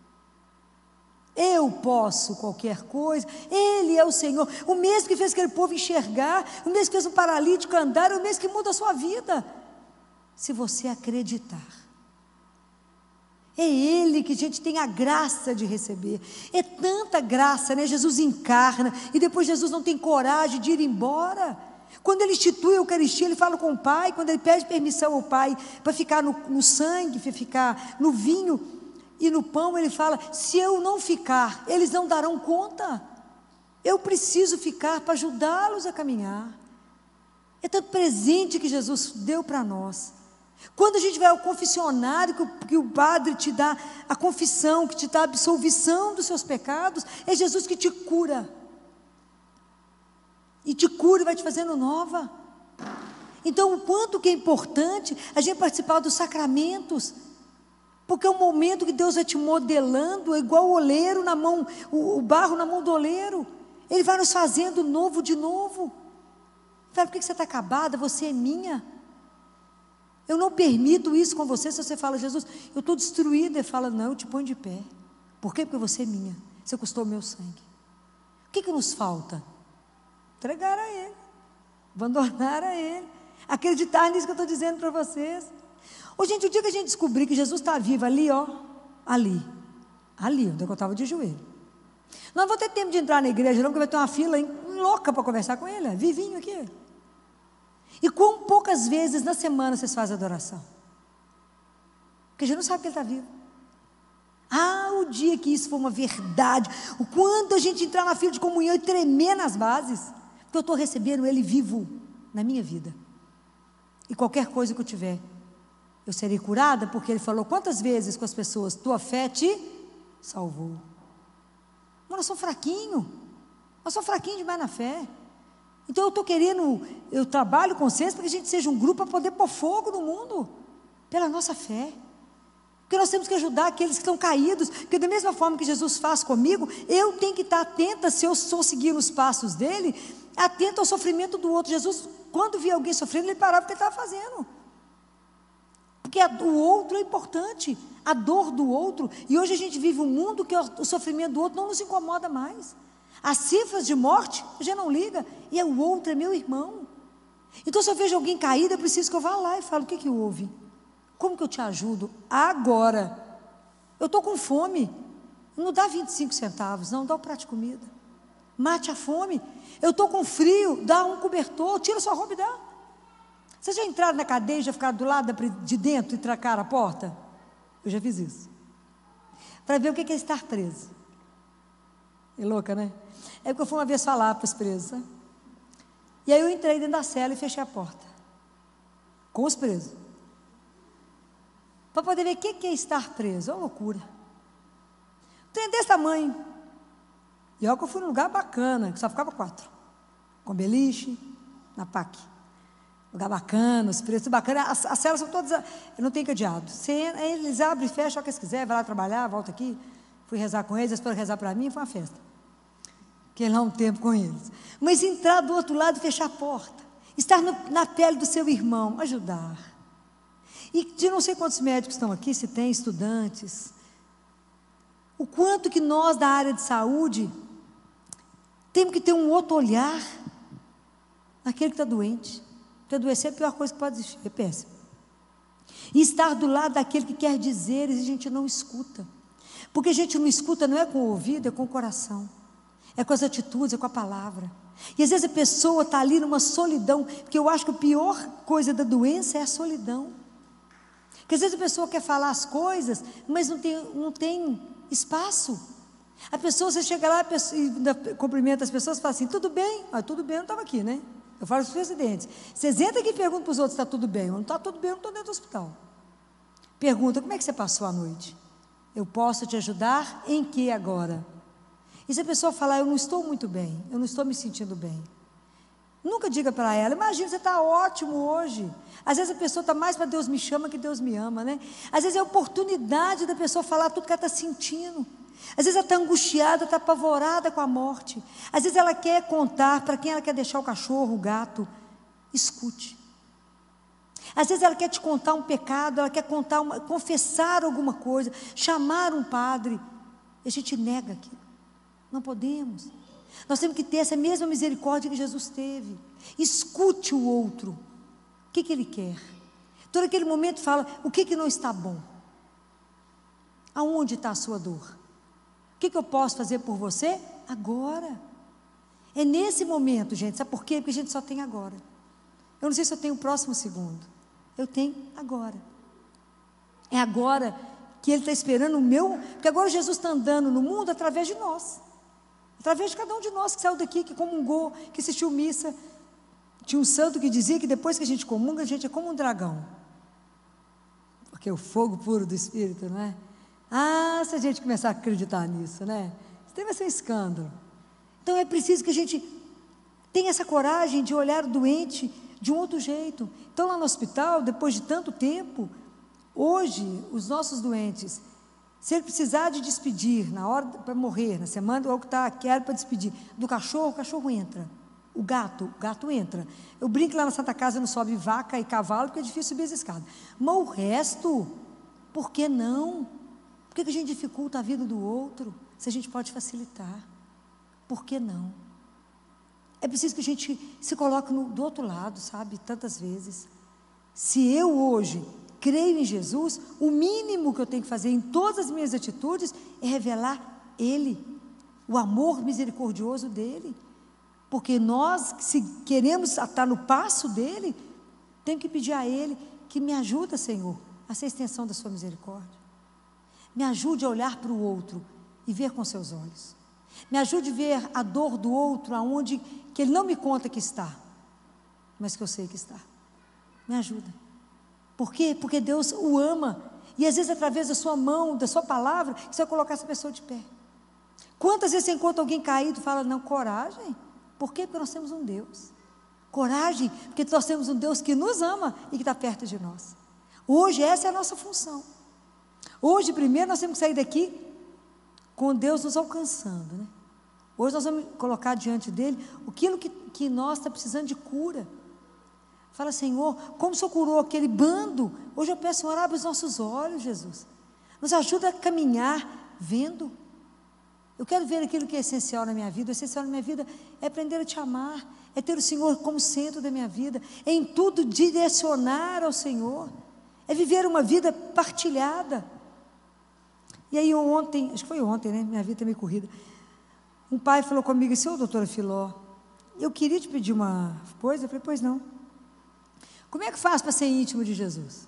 Eu posso qualquer coisa, Ele é o Senhor. O mesmo que fez aquele povo enxergar, o mesmo que fez um paralítico andar, o mesmo que muda a sua vida. Se você acreditar. É Ele que a gente tem a graça de receber. É tanta graça, né? Jesus encarna e depois Jesus não tem coragem de ir embora. Quando ele institui a Eucaristia, ele fala com o Pai. Quando ele pede permissão ao Pai para ficar no, no sangue, para ficar no vinho, e no pão ele fala: se eu não ficar, eles não darão conta. Eu preciso ficar para ajudá-los a caminhar. É tanto presente que Jesus deu para nós. Quando a gente vai ao confessionário, que o, que o, padre te dá a confissão, que te dá a absolvição dos seus pecados, é Jesus que te cura. E te cura e vai te fazendo nova. Então, o quanto que é importante a gente participar dos sacramentos, porque é um momento que Deus vai te modelando, é igual o oleiro na mão, o, o barro na mão do oleiro. Ele vai nos fazendo novo de novo. Fala, por que você está acabada? Você é minha. Eu não permito isso com você. Se você fala, Jesus, eu estou destruída, ele fala, não, eu te ponho de pé. Por quê? Porque você é minha. Você custou o meu sangue. O que, que nos falta? Entregar a Ele, abandonar a Ele, acreditar nisso que eu estou dizendo para vocês. Ô, gente, o dia que a gente descobrir que Jesus está vivo ali, ó, ali, ali, onde eu estava de joelho. Não vou ter tempo de entrar na igreja, não, porque vai ter uma fila louca para conversar com ele, vivinho aqui. E quão poucas vezes na semana vocês fazem adoração? Porque a gente não sabe que ele está vivo. Ah, o dia que isso for uma verdade, o quanto a gente entrar na fila de comunhão e tremer nas bases, porque eu estou recebendo ele vivo na minha vida. E qualquer coisa que eu tiver, eu serei curada, porque ele falou quantas vezes com as pessoas: tua fé te salvou. Mas nós somos fraquinhos, nós somos fraquinhos demais na fé. Então eu estou querendo, eu trabalho com vocês para que a gente seja um grupo para poder pôr fogo no mundo, pela nossa fé. Porque nós temos que ajudar aqueles que estão caídos, porque da mesma forma que Jesus faz comigo, eu tenho que estar atenta, se eu sou seguir os passos dele, atento ao sofrimento do outro. Jesus, quando via alguém sofrendo, ele parava o que ele estava fazendo. Porque a, o outro é importante, a dor do outro. E hoje a gente vive um mundo que o, o sofrimento do outro não nos incomoda mais. As cifras de morte já não liga, e é o outro é meu irmão. Então, se eu vejo alguém caído, eu preciso que eu vá lá e falo: o que, que houve? Como que eu te ajudo? Agora. Eu estou com fome. Não dá 25 centavos, não, dá um prato de comida. Mate a fome. Eu estou com frio, dá um cobertor, tira sua roupa e dá. Vocês já entraram na cadeia e já ficaram do lado de dentro e trancaram a porta? Eu já fiz isso. Para ver o que é estar preso. É louca, né? É porque eu fui uma vez falar para os presos. E aí eu entrei dentro da cela e fechei a porta. Com os presos. Para poder ver o que é estar preso. É uma loucura. Tem desse tamanho. E olha que eu fui num lugar bacana, que só ficava quatro. Com beliche, na PAC. Lugar bacana, os preços bacanas. As, as celas são todas. Eu não tenho cadeado. Você, eles abrem e fecham o que eles quiserem, vai lá trabalhar, volta aqui. Fui rezar com eles, eles foram rezar para mim, foi uma festa. Fiquei lá um tempo com eles. Mas entrar do outro lado e fechar a porta. Estar no, na pele do seu irmão, ajudar. E de não sei quantos médicos estão aqui, se tem estudantes. O quanto que nós da área de saúde temos que ter um outro olhar naquele que está doente. Porque adoecer é a pior coisa que pode existir, é péssimo. E estar do lado daquele que quer dizer e a gente não escuta. Porque a gente não escuta não é com o ouvido, é com o coração. É com as atitudes, é com a palavra. E às vezes a pessoa está ali numa solidão, porque eu acho que a pior coisa da doença é a solidão. Porque às vezes a pessoa quer falar as coisas, mas não tem, não tem espaço. A pessoa, você chega lá e cumprimenta as pessoas e fala assim: tudo bem? Ah, tudo bem, eu não estava aqui, né? Eu falo para os presidentes. Vocês entram aqui e perguntam para os outros está tudo bem. Não está tudo bem, eu não estou dentro do hospital. Pergunta: como é que você passou a noite? Eu posso te ajudar em que agora? E se a pessoa falar, eu não estou muito bem, eu não estou me sentindo bem. Nunca diga para ela, imagina, você está ótimo hoje. Às vezes a pessoa está mais para Deus me chama que Deus me ama, né? Às vezes é a oportunidade da pessoa falar tudo que ela está sentindo. Às vezes ela está angustiada, está apavorada com a morte. Às vezes ela quer contar para quem ela quer deixar o cachorro, o gato. Escute. Às vezes ela quer te contar um pecado, ela quer contar uma, confessar alguma coisa, chamar um padre. E a gente nega aquilo. Não podemos. Nós temos que ter essa mesma misericórdia que Jesus teve. Escute o outro. O que, que ele quer? Todo aquele momento fala: o que, que não está bom? Aonde está a sua dor? O que, que eu posso fazer por você? Agora. É nesse momento, gente. Sabe por quê? Porque a gente só tem agora. Eu não sei se eu tenho o próximo segundo. Eu tenho agora. É agora que Ele está esperando o meu. Porque agora Jesus está andando no mundo através de nós. Através de cada um de nós que saiu daqui, que comungou, que assistiu missa. Tinha um santo que dizia que depois que a gente comunga, a gente é como um dragão. Porque é o fogo puro do Espírito, não é? Ah, se a gente começar a acreditar nisso, né? Isso deve ser um escândalo. Então é preciso que a gente tenha essa coragem de olhar o doente de um outro jeito. Então, lá no hospital, depois de tanto tempo, hoje, os nossos doentes, se ele precisar de despedir na hora para morrer, na semana, ou que está quer para despedir do cachorro, o cachorro entra. O gato, o gato entra. Eu brinco lá na Santa Casa, não sobe vaca e cavalo, porque é difícil subir as escadas. Mas o resto, por que não? Por que, que a gente dificulta a vida do outro, se a gente pode facilitar? Por que não? É preciso que a gente se coloque no, do outro lado, sabe? Tantas vezes. Se eu hoje creio em Jesus, o mínimo que eu tenho que fazer em todas as minhas atitudes é revelar Ele, o amor misericordioso dEle. Porque nós, se queremos estar no passo dEle, tenho que pedir a Ele que me ajuda, Senhor, a ser extensão da Sua misericórdia. Me ajude a olhar para o outro e ver com seus olhos. Me ajude a ver a dor do outro aonde que ele não me conta que está, mas que eu sei que está. Me ajuda. Por quê? Porque Deus o ama. E às vezes, através da sua mão, da sua palavra, você vai colocar essa pessoa de pé. Quantas vezes você encontra alguém caído e fala, não, coragem? Por quê? Porque nós temos um Deus. Coragem, porque nós temos um Deus que nos ama e que está perto de nós. Hoje, essa é a nossa função. Hoje, primeiro, nós temos que sair daqui com Deus nos alcançando. Né? Hoje nós vamos colocar diante dele aquilo que, que nós está precisando de cura. Fala, Senhor, como o Senhor curou aquele bando, hoje eu peço, Senhor, abre os nossos olhos, Jesus. Nos ajuda a caminhar vendo. Eu quero ver aquilo que é essencial na minha vida. O essencial na minha vida é aprender a te amar, é ter o Senhor como centro da minha vida, é em tudo direcionar ao Senhor, é viver uma vida partilhada. E aí ontem, acho que foi ontem, né? Minha vida está meio corrida. Um pai falou comigo assim, ô doutora Filó, eu queria te pedir uma coisa. Eu falei, pois não. Como é que faz para ser íntimo de Jesus?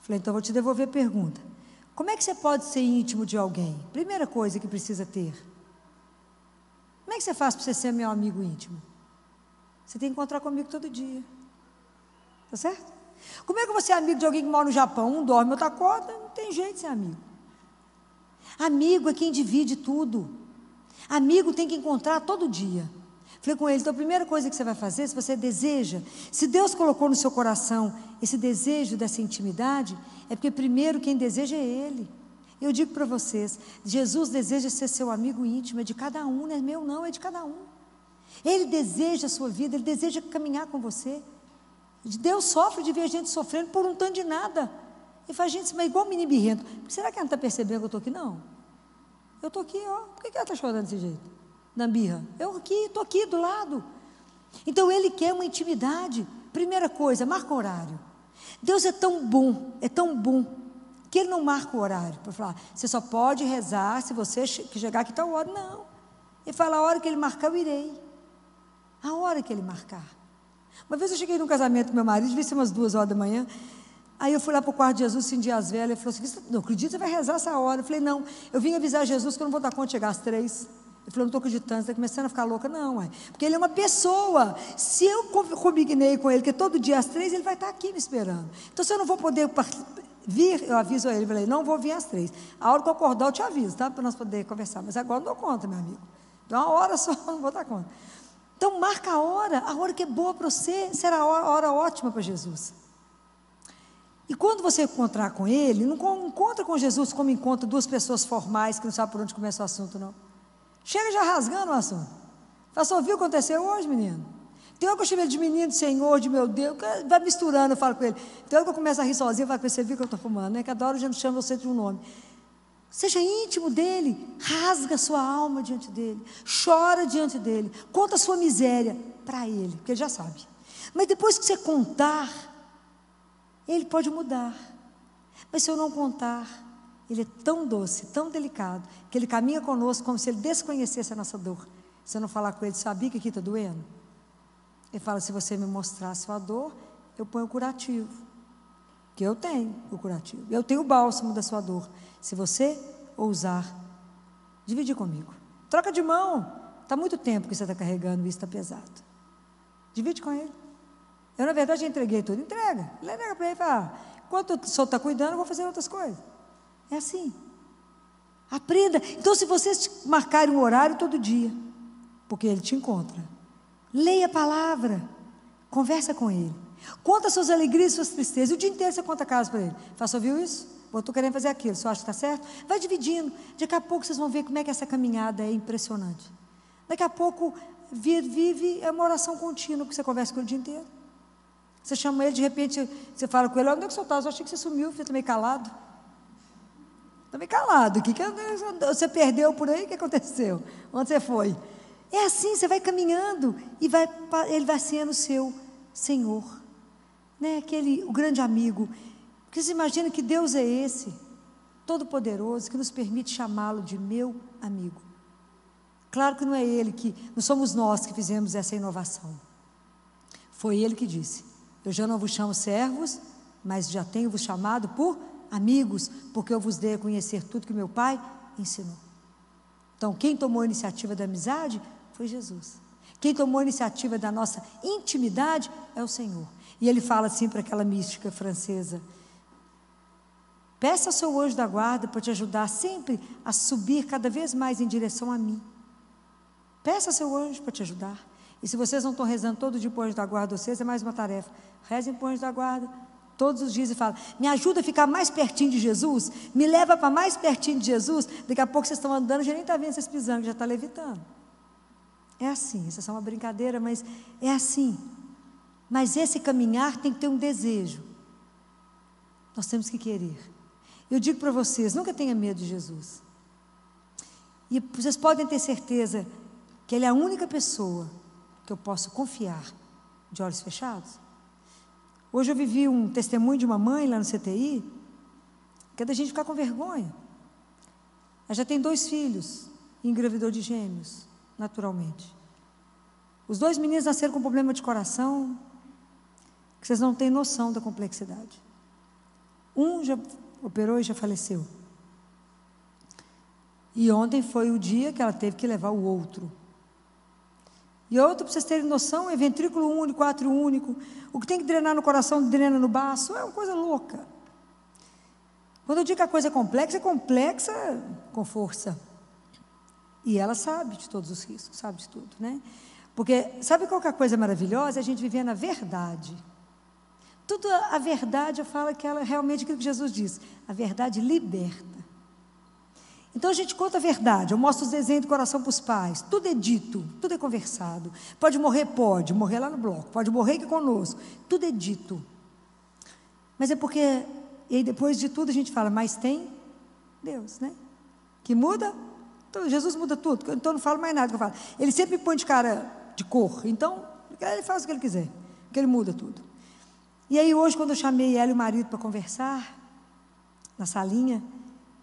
Falei, então vou te devolver a pergunta. Como é que você pode ser íntimo de alguém? Primeira coisa que precisa ter. Como é que você faz para você ser meu amigo íntimo? Você tem que encontrar comigo todo dia. Tá certo? Como é que você é amigo de alguém que mora no Japão? Um dorme, outro acorda? Não tem jeito de ser amigo. Amigo é quem divide tudo. Amigo tem que encontrar todo dia. Falei com ele, então a primeira coisa que você vai fazer, se você deseja, se Deus colocou no seu coração esse desejo dessa intimidade, é porque primeiro quem deseja é Ele. Eu digo para vocês, Jesus deseja ser seu amigo íntimo, é de cada um, não é meu não, é de cada um. Ele deseja a sua vida, Ele deseja caminhar com você. Deus sofre de ver a gente sofrendo por um tanto de nada. Ele faz gente, mas igual um mini birrento. Será que ela não está percebendo que eu estou aqui? Não. Eu estou aqui, ó. Por que ela está chorando desse jeito? Na birra. Eu aqui, estou aqui do lado. Então ele quer uma intimidade. Primeira coisa, marca horário. Deus é tão bom, é tão bom, que Ele não marca o horário para falar, você só pode rezar se você chegar aqui tal hora. Não. Ele fala, a hora que Ele marcar, eu irei. A hora que Ele marcar. Uma vez eu cheguei num casamento com meu marido, devia ser umas duas horas da manhã. Aí eu fui lá para o quarto de Jesus, acendi as velas, ele falou assim, não acredita, você vai rezar essa hora. Eu falei, não, eu vim avisar Jesus que eu não vou dar conta de chegar às três. Ele falou, não estou acreditando, está começando a ficar louca. Não, ué. porque ele é uma pessoa. Se eu combinei com ele que todo dia às três, ele vai estar aqui me esperando. Então, se eu não vou poder vir, eu aviso a ele, falei, não vou vir às três. A hora que eu acordar, eu te aviso, tá? Para nós poder conversar. Mas agora não dou conta, meu amigo. Então, uma hora só, não vou dar conta. Então, marca a hora, a hora que é boa para você, será a hora, a hora ótima para Jesus. E quando você encontrar com ele, não encontra com Jesus como encontra duas pessoas formais que não sabem por onde começa o assunto, não. Chega já rasgando o assunto. Fala, só viu o que aconteceu hoje, menino? Tem hora que eu chamo de menino, de Senhor, de meu Deus, vai misturando, eu falo com ele. Tem hora que eu começo a rir sozinho, eu falo com você viu que eu estou fumando, né? Cada hora gente chama você de um nome. Seja íntimo dele, rasga sua alma diante dele, chora diante dele, conta a sua miséria para ele, porque ele já sabe. Mas depois que você contar, ele pode mudar. Mas se eu não contar, ele é tão doce, tão delicado, que ele caminha conosco como se ele desconhecesse a nossa dor. Se eu não falar com ele, sabia que aqui está doendo? Ele fala: se você me mostrar a sua dor, eu ponho o curativo. Que eu tenho o curativo. Eu tenho o bálsamo da sua dor. Se você ousar, dividir comigo. Troca de mão. Está muito tempo que você está carregando isso, está pesado. Divide com ele. Eu, na verdade, entreguei tudo. Entrega. Entrega para ele e fala: enquanto o senhor está cuidando, eu vou fazer outras coisas. É assim. Aprenda. Então, se vocês marcarem um horário todo dia, porque ele te encontra, leia a palavra, conversa com ele, conta suas alegrias e suas tristezas. O dia inteiro você conta caso para ele. Faça, ouviu isso? Estou querendo fazer aquilo, você acha que está certo? Vai dividindo. Daqui a pouco vocês vão ver como é que essa caminhada é impressionante. Daqui a pouco vive é uma oração contínua, que você conversa com ele o dia inteiro. Você chama ele, de repente, você fala com ele, onde é que você está? Eu achei que você sumiu, você está meio calado. Meio calado. O que, que você perdeu por aí? O que aconteceu? Onde você foi? É assim, você vai caminhando e vai, ele vai sendo seu Senhor. Né? Aquele, o grande amigo. Porque você imagina que Deus é esse, todo-poderoso, que nos permite chamá-lo de meu amigo. Claro que não é ele que, não somos nós que fizemos essa inovação. Foi ele que disse: Eu já não vos chamo servos, mas já tenho vos chamado por amigos, porque eu vos dei a conhecer tudo que meu pai ensinou. Então, quem tomou a iniciativa da amizade foi Jesus. Quem tomou a iniciativa da nossa intimidade é o Senhor. E ele fala assim para aquela mística francesa: Peça ao seu anjo da guarda para te ajudar sempre a subir cada vez mais em direção a mim. Peça ao seu anjo para te ajudar. E se vocês não estão rezando todo dia para o anjo da guarda, vocês é mais uma tarefa. Rezem para o anjo da guarda, todos os dias e fala: me ajuda a ficar mais pertinho de Jesus, me leva para mais pertinho de Jesus. Daqui a pouco vocês estão andando, já nem está vendo vocês pisando, já está levitando. É assim, isso é só uma brincadeira, mas é assim. Mas esse caminhar tem que ter um desejo. Nós temos que querer. Eu digo para vocês: nunca tenha medo de Jesus. E vocês podem ter certeza que Ele é a única pessoa que eu posso confiar de olhos fechados. Hoje eu vivi um testemunho de uma mãe lá no CTI, que é da gente ficar com vergonha. Ela já tem dois filhos engravidou de gêmeos, naturalmente. Os dois meninos nasceram com problema de coração, que vocês não têm noção da complexidade. Um já operou e já faleceu. E ontem foi o dia que ela teve que levar o outro e outro, para vocês terem noção, é ventrículo único, átrio único. O que tem que drenar no coração, drena no baço. É uma coisa louca. Quando eu digo que a coisa é complexa, é complexa com força. E ela sabe de todos os riscos, sabe de tudo, né? Porque sabe qual que é a coisa maravilhosa? É a gente viver na verdade. Tudo a verdade, eu falo que ela é realmente aquilo que Jesus diz. A verdade liberta. Então a gente conta a verdade, eu mostro os desenhos do coração para os pais, tudo é dito, tudo é conversado. Pode morrer? Pode, morrer lá no bloco, pode morrer aqui conosco, tudo é dito. Mas é porque, e aí depois de tudo a gente fala, mas tem Deus, né? Que muda, então, Jesus muda tudo, então eu não falo mais nada que eu falo. Ele sempre me põe de cara de cor, então ele faz o que ele quiser, que ele muda tudo. E aí hoje, quando eu chamei ela e o marido para conversar, na salinha,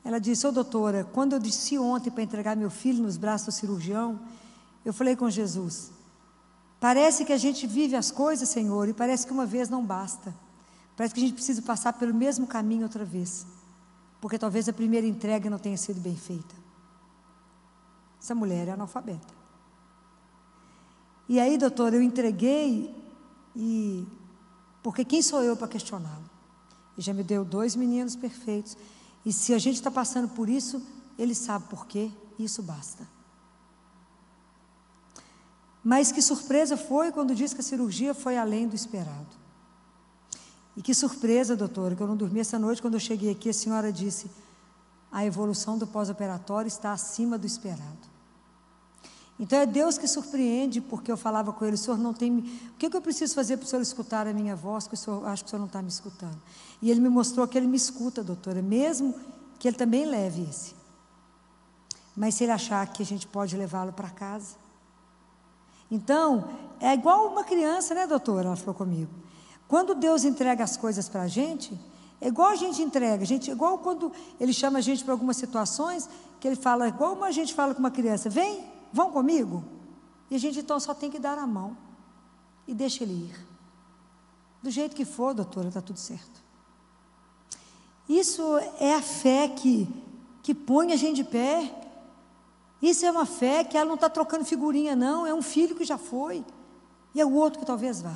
ela disse, ô doutora, quando eu disse ontem para entregar meu filho nos braços do cirurgião, eu falei com Jesus, parece que a gente vive as coisas, Senhor, e parece que uma vez não basta. Parece que a gente precisa passar pelo mesmo caminho outra vez. Porque talvez a primeira entrega não tenha sido bem feita. Essa mulher é analfabeta. E aí, doutor, eu entreguei e porque quem sou eu para questioná-lo? Ele já me deu dois meninos perfeitos. E se a gente está passando por isso, ele sabe por quê, e isso basta. Mas que surpresa foi quando disse que a cirurgia foi além do esperado. E que surpresa, doutora, que eu não dormi essa noite quando eu cheguei aqui, a senhora disse: a evolução do pós-operatório está acima do esperado. Então é Deus que surpreende, porque eu falava com ele, o senhor não tem. O que, é que eu preciso fazer para o senhor escutar a minha voz? Que o senhor acho que o senhor não está me escutando. E ele me mostrou que ele me escuta, doutora, mesmo que ele também leve esse. Mas se ele achar que a gente pode levá-lo para casa. Então, é igual uma criança, né, doutora? Ela falou comigo. Quando Deus entrega as coisas para a gente, é igual a gente entrega, a gente, igual quando Ele chama a gente para algumas situações, que Ele fala, igual uma gente fala com uma criança, vem, vão comigo? E a gente então só tem que dar a mão e deixa Ele ir. Do jeito que for, doutora, está tudo certo. Isso é a fé que, que põe a gente de pé. Isso é uma fé que ela não está trocando figurinha, não. É um filho que já foi. E é o outro que talvez vá.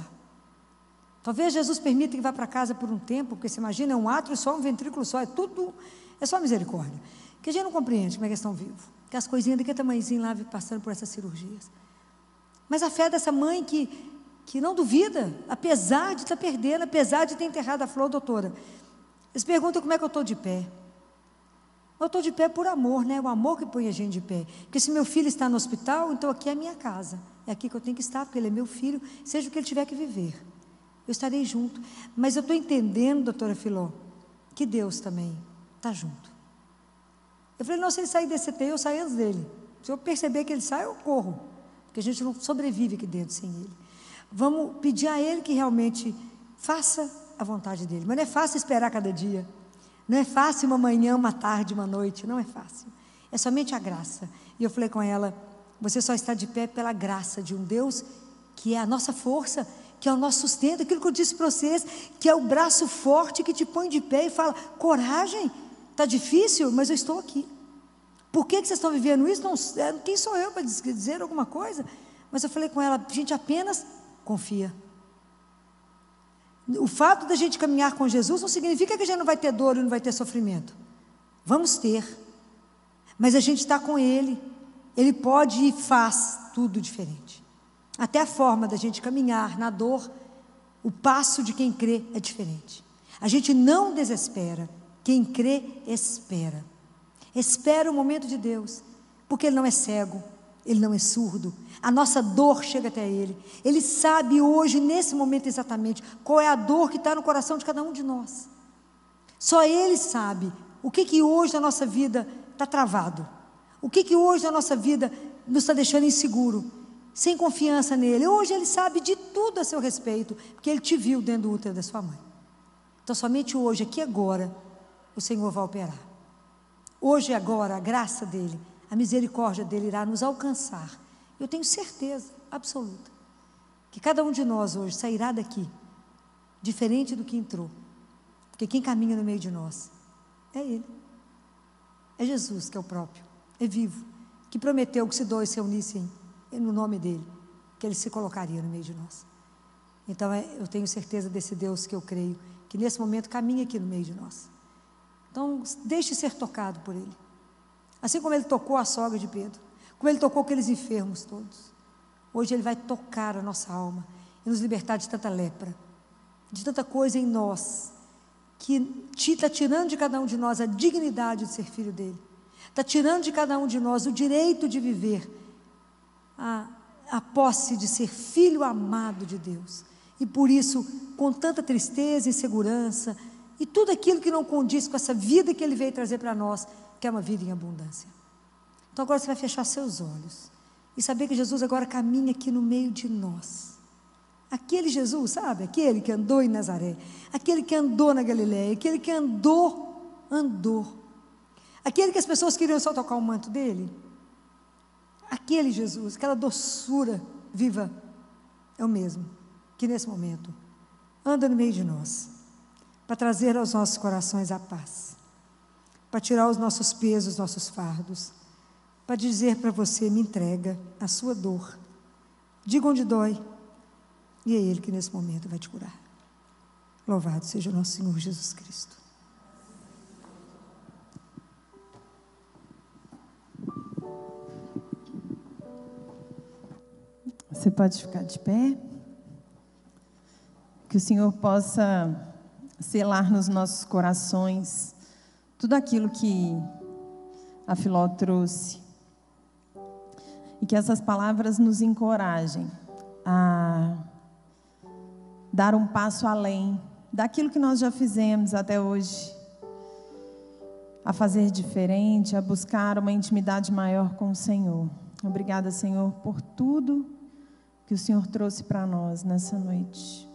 Talvez Jesus permita que vá para casa por um tempo, porque você imagina, é um átrio só, um ventrículo só, é tudo, é só misericórdia. Que a gente não compreende como é que eles estão vivos. Que as coisinhas daquele tamanhozinho lá passando por essas cirurgias. Mas a fé dessa mãe que, que não duvida, apesar de estar tá perdendo, apesar de ter enterrado a flor, doutora. Eles perguntam como é que eu estou de pé. Eu estou de pé por amor, né? O amor que põe a gente de pé. Porque se meu filho está no hospital, então aqui é a minha casa. É aqui que eu tenho que estar, porque ele é meu filho, seja o que ele tiver que viver. Eu estarei junto. Mas eu estou entendendo, doutora Filó, que Deus também está junto. Eu falei, não, se ele sair desse CTI, eu saio antes dele. Se eu perceber que ele sai, eu corro. Porque a gente não sobrevive aqui dentro sem ele. Vamos pedir a ele que realmente faça a vontade dele. Mas não é fácil esperar cada dia. Não é fácil uma manhã, uma tarde, uma noite. Não é fácil. É somente a graça. E eu falei com ela: você só está de pé pela graça de um Deus que é a nossa força que é o nosso sustento, aquilo que eu disse para vocês, que é o braço forte que te põe de pé e fala: coragem, está difícil, mas eu estou aqui. Por que, que vocês estão vivendo isso? Não, é, quem sou eu para dizer alguma coisa? Mas eu falei com ela: gente, apenas confia. O fato da gente caminhar com Jesus não significa que a gente não vai ter dor e não vai ter sofrimento. Vamos ter. Mas a gente está com Ele. Ele pode e faz tudo diferente. Até a forma da gente caminhar na dor, o passo de quem crê é diferente. A gente não desespera, quem crê espera. Espera o momento de Deus, porque Ele não é cego, Ele não é surdo. A nossa dor chega até Ele. Ele sabe hoje, nesse momento exatamente, qual é a dor que está no coração de cada um de nós. Só Ele sabe o que, que hoje na nossa vida está travado. O que, que hoje na nossa vida nos está deixando inseguro sem confiança nele. Hoje ele sabe de tudo a seu respeito, porque ele te viu dentro do útero da sua mãe. Então, somente hoje, aqui agora, o Senhor vai operar. Hoje e agora, a graça dele, a misericórdia dele irá nos alcançar. Eu tenho certeza absoluta que cada um de nós hoje sairá daqui diferente do que entrou. Porque quem caminha no meio de nós é Ele. É Jesus que é o próprio, é vivo, que prometeu que se dois se unissem no nome dele, que ele se colocaria no meio de nós. Então é, eu tenho certeza desse Deus que eu creio, que nesse momento caminha aqui no meio de nós. Então, deixe ser tocado por ele. Assim como ele tocou a sogra de Pedro, como ele tocou aqueles enfermos todos. Hoje ele vai tocar a nossa alma e nos libertar de tanta lepra, de tanta coisa em nós, que está tirando de cada um de nós a dignidade de ser filho dele, está tirando de cada um de nós o direito de viver a, a posse de ser filho amado de Deus. E por isso, com tanta tristeza, insegurança e tudo aquilo que não condiz com essa vida que Ele veio trazer para nós, que é uma vida em abundância. Então agora você vai fechar seus olhos e saber que Jesus agora caminha aqui no meio de nós. Aquele Jesus, sabe? Aquele que andou em Nazaré, aquele que andou na Galiléia, aquele que andou, andou. Aquele que as pessoas queriam só tocar o manto dele. Aquele Jesus, aquela doçura viva, é o mesmo que nesse momento anda no meio de nós, para trazer aos nossos corações a paz, para tirar os nossos pesos, os nossos fardos, para dizer para você: me entrega a sua dor, diga onde dói, e é Ele que nesse momento vai te curar. Louvado seja o nosso Senhor Jesus Cristo. Você pode ficar de pé. Que o Senhor possa selar nos nossos corações tudo aquilo que a Filó trouxe. E que essas palavras nos encorajem a dar um passo além daquilo que nós já fizemos até hoje, a fazer diferente, a buscar uma intimidade maior com o Senhor. Obrigada, Senhor, por tudo que o Senhor trouxe para nós nessa noite.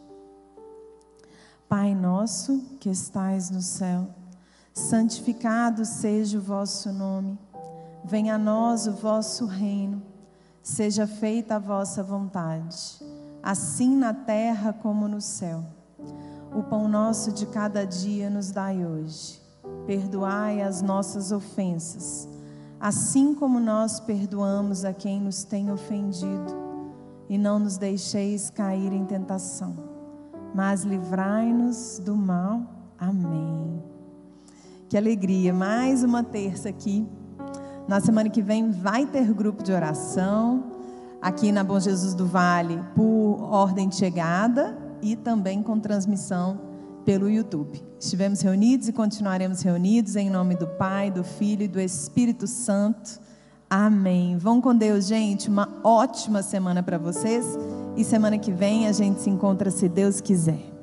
Pai nosso que estais no céu, santificado seja o vosso nome. Venha a nós o vosso reino. Seja feita a vossa vontade assim na terra como no céu. O pão nosso de cada dia nos dai hoje. Perdoai as nossas ofensas, assim como nós perdoamos a quem nos tem ofendido. E não nos deixeis cair em tentação, mas livrai-nos do mal. Amém. Que alegria, mais uma terça aqui. Na semana que vem vai ter grupo de oração aqui na Bom Jesus do Vale por ordem de chegada e também com transmissão pelo YouTube. Estivemos reunidos e continuaremos reunidos em nome do Pai, do Filho e do Espírito Santo. Amém. Vão com Deus, gente. Uma ótima semana para vocês. E semana que vem a gente se encontra, se Deus quiser.